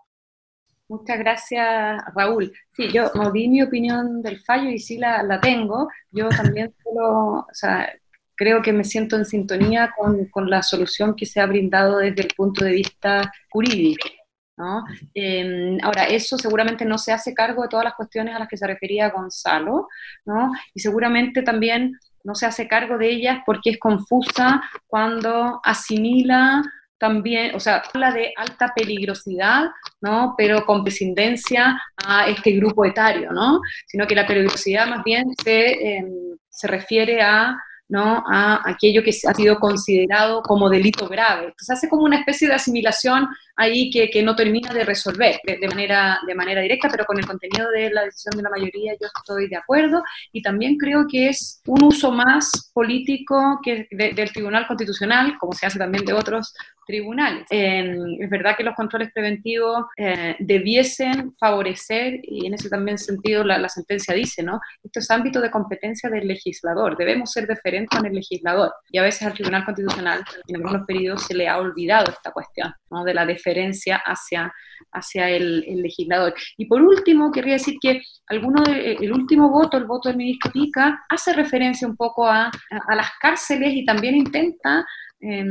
Muchas gracias, Raúl. Sí, yo no di mi opinión del fallo y sí la, la tengo. Yo también solo, o sea, creo que me siento en sintonía con, con, la solución que se ha brindado desde el punto de vista jurídico. ¿no? Eh, ahora, eso seguramente no se hace cargo de todas las cuestiones a las que se refería Gonzalo, ¿no? y seguramente también no se hace cargo de ellas porque es confusa cuando asimila también, o sea, habla de alta peligrosidad, ¿no? Pero con descendencia a este grupo etario, ¿no? Sino que la peligrosidad más bien se, eh, se refiere a ¿no? a aquello que ha sido considerado como delito grave. Entonces hace como una especie de asimilación ahí que, que no termina de resolver de, manera, de manera directa, pero con el contenido de la decisión de la mayoría yo estoy de acuerdo y también creo que es un uso más político que del Tribunal Constitucional, como se hace también de otros tribunales. es verdad que los controles preventivos eh, debiesen favorecer, y en ese también sentido la, sentencia dice, ¿no? Esto es ámbito de competencia del legislador, debemos ser deferentes con el legislador. Y a veces al Tribunal Constitucional, en algunos periodos, se le ha olvidado esta cuestión, ¿no? De la deferencia hacia, hacia el, legislador. Y por último, querría decir que alguno de, el último voto, el voto del ministro Pica, hace referencia un poco a, a las cárceles y también intenta eh,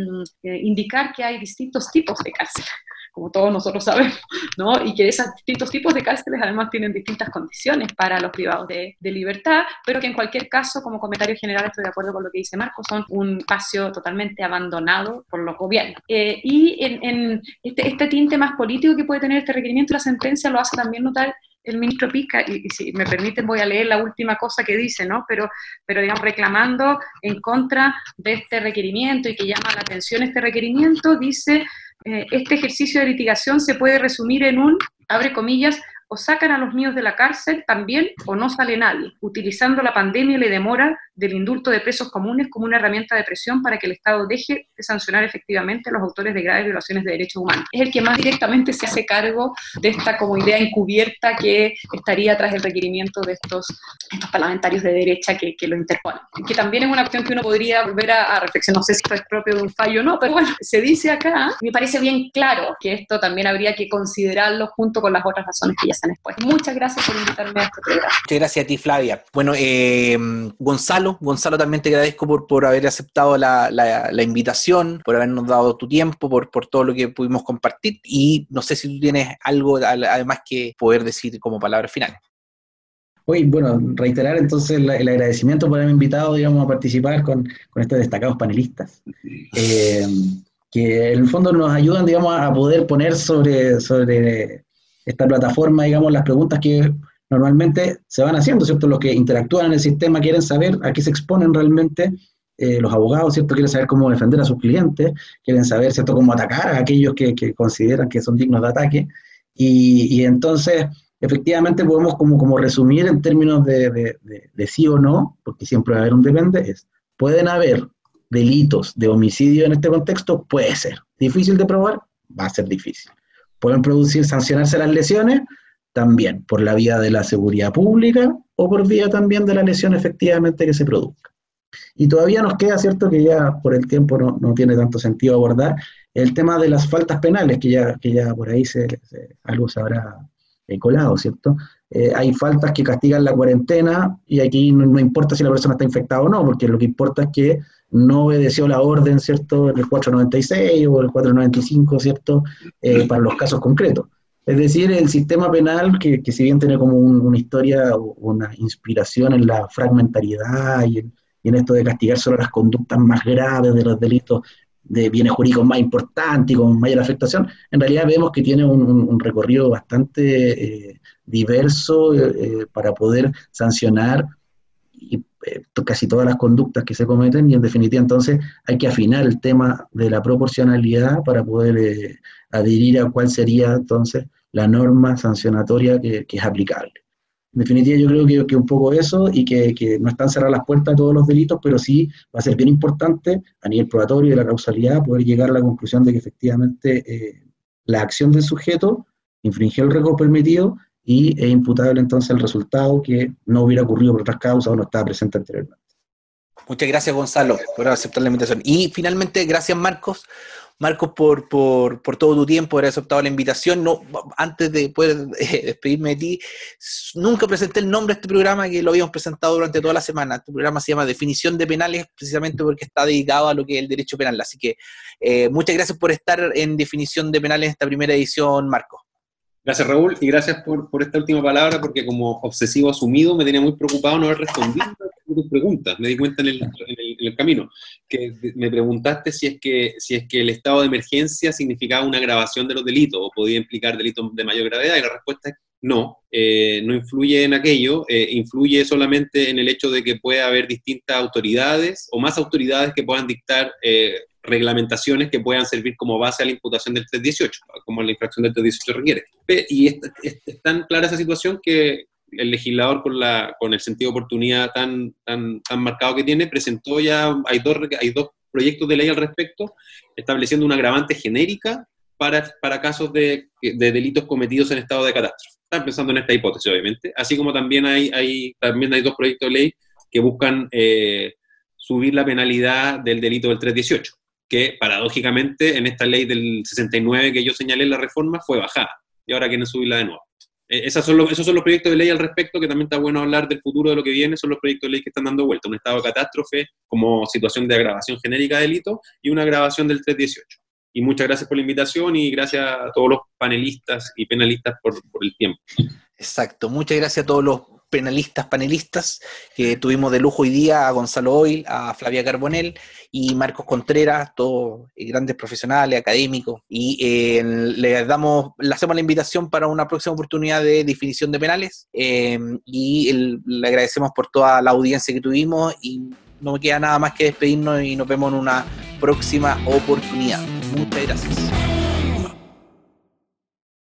indicar que hay distintos tipos de cárcel, como todos nosotros sabemos, ¿no? Y que esos distintos tipos de cárceles además tienen distintas condiciones para los privados de, libertad, pero que en cualquier caso, como comentario general, estoy de acuerdo con lo que dice Marco, son un espacio totalmente abandonado por los gobiernos. Eh, y en, en este, este tinte más político que puede tener este requerimiento, la sentencia lo hace también notar el ministro Pica, y, si me permiten voy a leer la última cosa que dice, ¿no? Pero, pero digamos, reclamando en contra de este requerimiento y que llama la atención este requerimiento, dice, eh, este ejercicio de litigación se puede resumir en un, abre comillas, o sacan a los míos de la cárcel también o no sale nadie, utilizando la pandemia y la demora del indulto de presos comunes como una herramienta de presión para que el Estado deje de sancionar efectivamente a los autores de graves violaciones de derechos humanos. Es el que más directamente se hace cargo de esta como idea encubierta que estaría tras el requerimiento de estos, estos parlamentarios de derecha que, que, lo interponen. Que también es una cuestión que uno podría volver a, a reflexionar, no sé si esto es propio de un fallo o no, pero bueno, se dice acá, me parece bien claro que esto también habría que considerarlo junto con las otras razones que ya Muchas gracias por invitarme a este programa. Muchas gracias a ti, Flavia. Bueno, eh, Gonzalo, Gonzalo, también te agradezco por, por haber aceptado la, la, la, invitación, por habernos dado tu tiempo, por, por todo lo que pudimos compartir y no sé si tú tienes algo además que poder decir como palabras finales. Hoy, bueno, reiterar entonces el, el, agradecimiento por haberme invitado, digamos, a participar con, con estos destacados panelistas, eh, que en el fondo nos ayudan, digamos, a poder poner sobre, sobre esta plataforma, digamos, las preguntas que normalmente se van haciendo, ¿cierto? Los que interactúan en el sistema quieren saber a qué se exponen realmente, eh, los abogados, ¿cierto? Quieren saber cómo defender a sus clientes, quieren saber, ¿cierto?, cómo atacar a aquellos que, que consideran que son dignos de ataque. Y, y, entonces, efectivamente, podemos como, como resumir en términos de, de, de, de, sí o no, porque siempre va a haber un depende, es, ¿pueden haber delitos de homicidio en este contexto? Puede ser. ¿Difícil de probar? Va a ser difícil. ¿Pueden producir, sancionarse las lesiones? también por la vía de la seguridad pública o por vía también de la lesión efectivamente que se produzca. Y todavía nos queda, ¿cierto?, que ya por el tiempo no, no tiene tanto sentido abordar el tema de las faltas penales, que ya, que ya por ahí se, algo se habrá eh, colado, ¿cierto? Eh, hay faltas que castigan la cuarentena y aquí no, importa si la persona está infectada o no, porque lo que importa es que no obedeció la orden, ¿cierto?, del 496 o el 495, ¿cierto?, eh, para los casos concretos. Es decir, el sistema penal, que, que si bien tiene como un, una historia o una inspiración en la fragmentariedad y en, y en, esto de castigar solo las conductas más graves de los delitos de bienes jurídicos más importantes y con mayor afectación, en realidad vemos que tiene un, recorrido bastante eh, diverso eh, para poder sancionar eh, casi todas las conductas que se cometen y en definitiva entonces hay que afinar el tema de la proporcionalidad para poder adherir a cuál sería entonces la norma sancionatoria que, es aplicable. En definitiva, yo creo que, que un poco eso y que, que, no están cerradas las puertas a todos los delitos, pero sí va a ser bien importante a nivel probatorio de la causalidad poder llegar a la conclusión de que efectivamente eh, la acción del sujeto infringió el riesgo permitido y es imputable entonces el resultado que no hubiera ocurrido por otras causas o no estaba presente anteriormente. Muchas gracias, Gonzalo, por aceptar la invitación. Y finalmente, gracias, Marcos, Marcos, por, por, por, todo tu tiempo, por haber aceptado la invitación. No, antes de poder eh, despedirme de ti, nunca presenté el nombre de este programa que lo habíamos presentado durante toda la semana. Este programa se llama Definición de Penales, precisamente porque está dedicado a lo que es el derecho penal. Así que eh, muchas gracias por estar en Definición de Penales en esta primera edición, Marcos. Gracias, Raúl, y gracias por, por, esta última palabra, porque como obsesivo asumido me tenía muy preocupado no haber respondido a tus preguntas. Me di cuenta en en el, camino, que me preguntaste si es, que, si es que el estado de emergencia significaba una agravación de los delitos o podía implicar delitos de mayor gravedad, y la respuesta es no, eh, no influye en aquello, eh, influye solamente en el hecho de que puede haber distintas autoridades o más autoridades que puedan dictar eh, reglamentaciones que puedan servir como base a la imputación del 318, como la infracción del 318 requiere. Y es, tan clara esa situación que el legislador con, la, con el sentido de oportunidad tan, tan, tan marcado que tiene, presentó ya, hay dos, hay dos proyectos de ley al respecto, estableciendo una agravante genérica para, casos de, de delitos cometidos en estado de catástrofe. Están pensando en esta hipótesis, obviamente, así como también hay, hay, también hay dos proyectos de ley que buscan eh, subir la penalidad del delito del 318 que paradójicamente en esta ley del 69 que yo señalé en la reforma fue bajada y ahora quieren subirla de nuevo. E, esos son, los, esos son los proyectos de ley al respecto, que también está bueno hablar del futuro de lo que viene, son los proyectos de ley que están dando vuelta, un estado de catástrofe como situación de agravación genérica de delito y una agravación del 318. Y muchas gracias por la invitación y gracias a todos los panelistas y penalistas por, por el tiempo. Exacto, muchas gracias a todos los penalistas, panelistas que tuvimos de lujo hoy día, a Gonzalo Oil, a Flavia Carbonel y Marcos Contreras, todos grandes profesionales, académicos, y eh, le damos, le hacemos la invitación para una próxima oportunidad de definición de penales eh, y le agradecemos por toda la audiencia que tuvimos y no me queda nada más que despedirnos y nos vemos en una próxima oportunidad. Muchas gracias.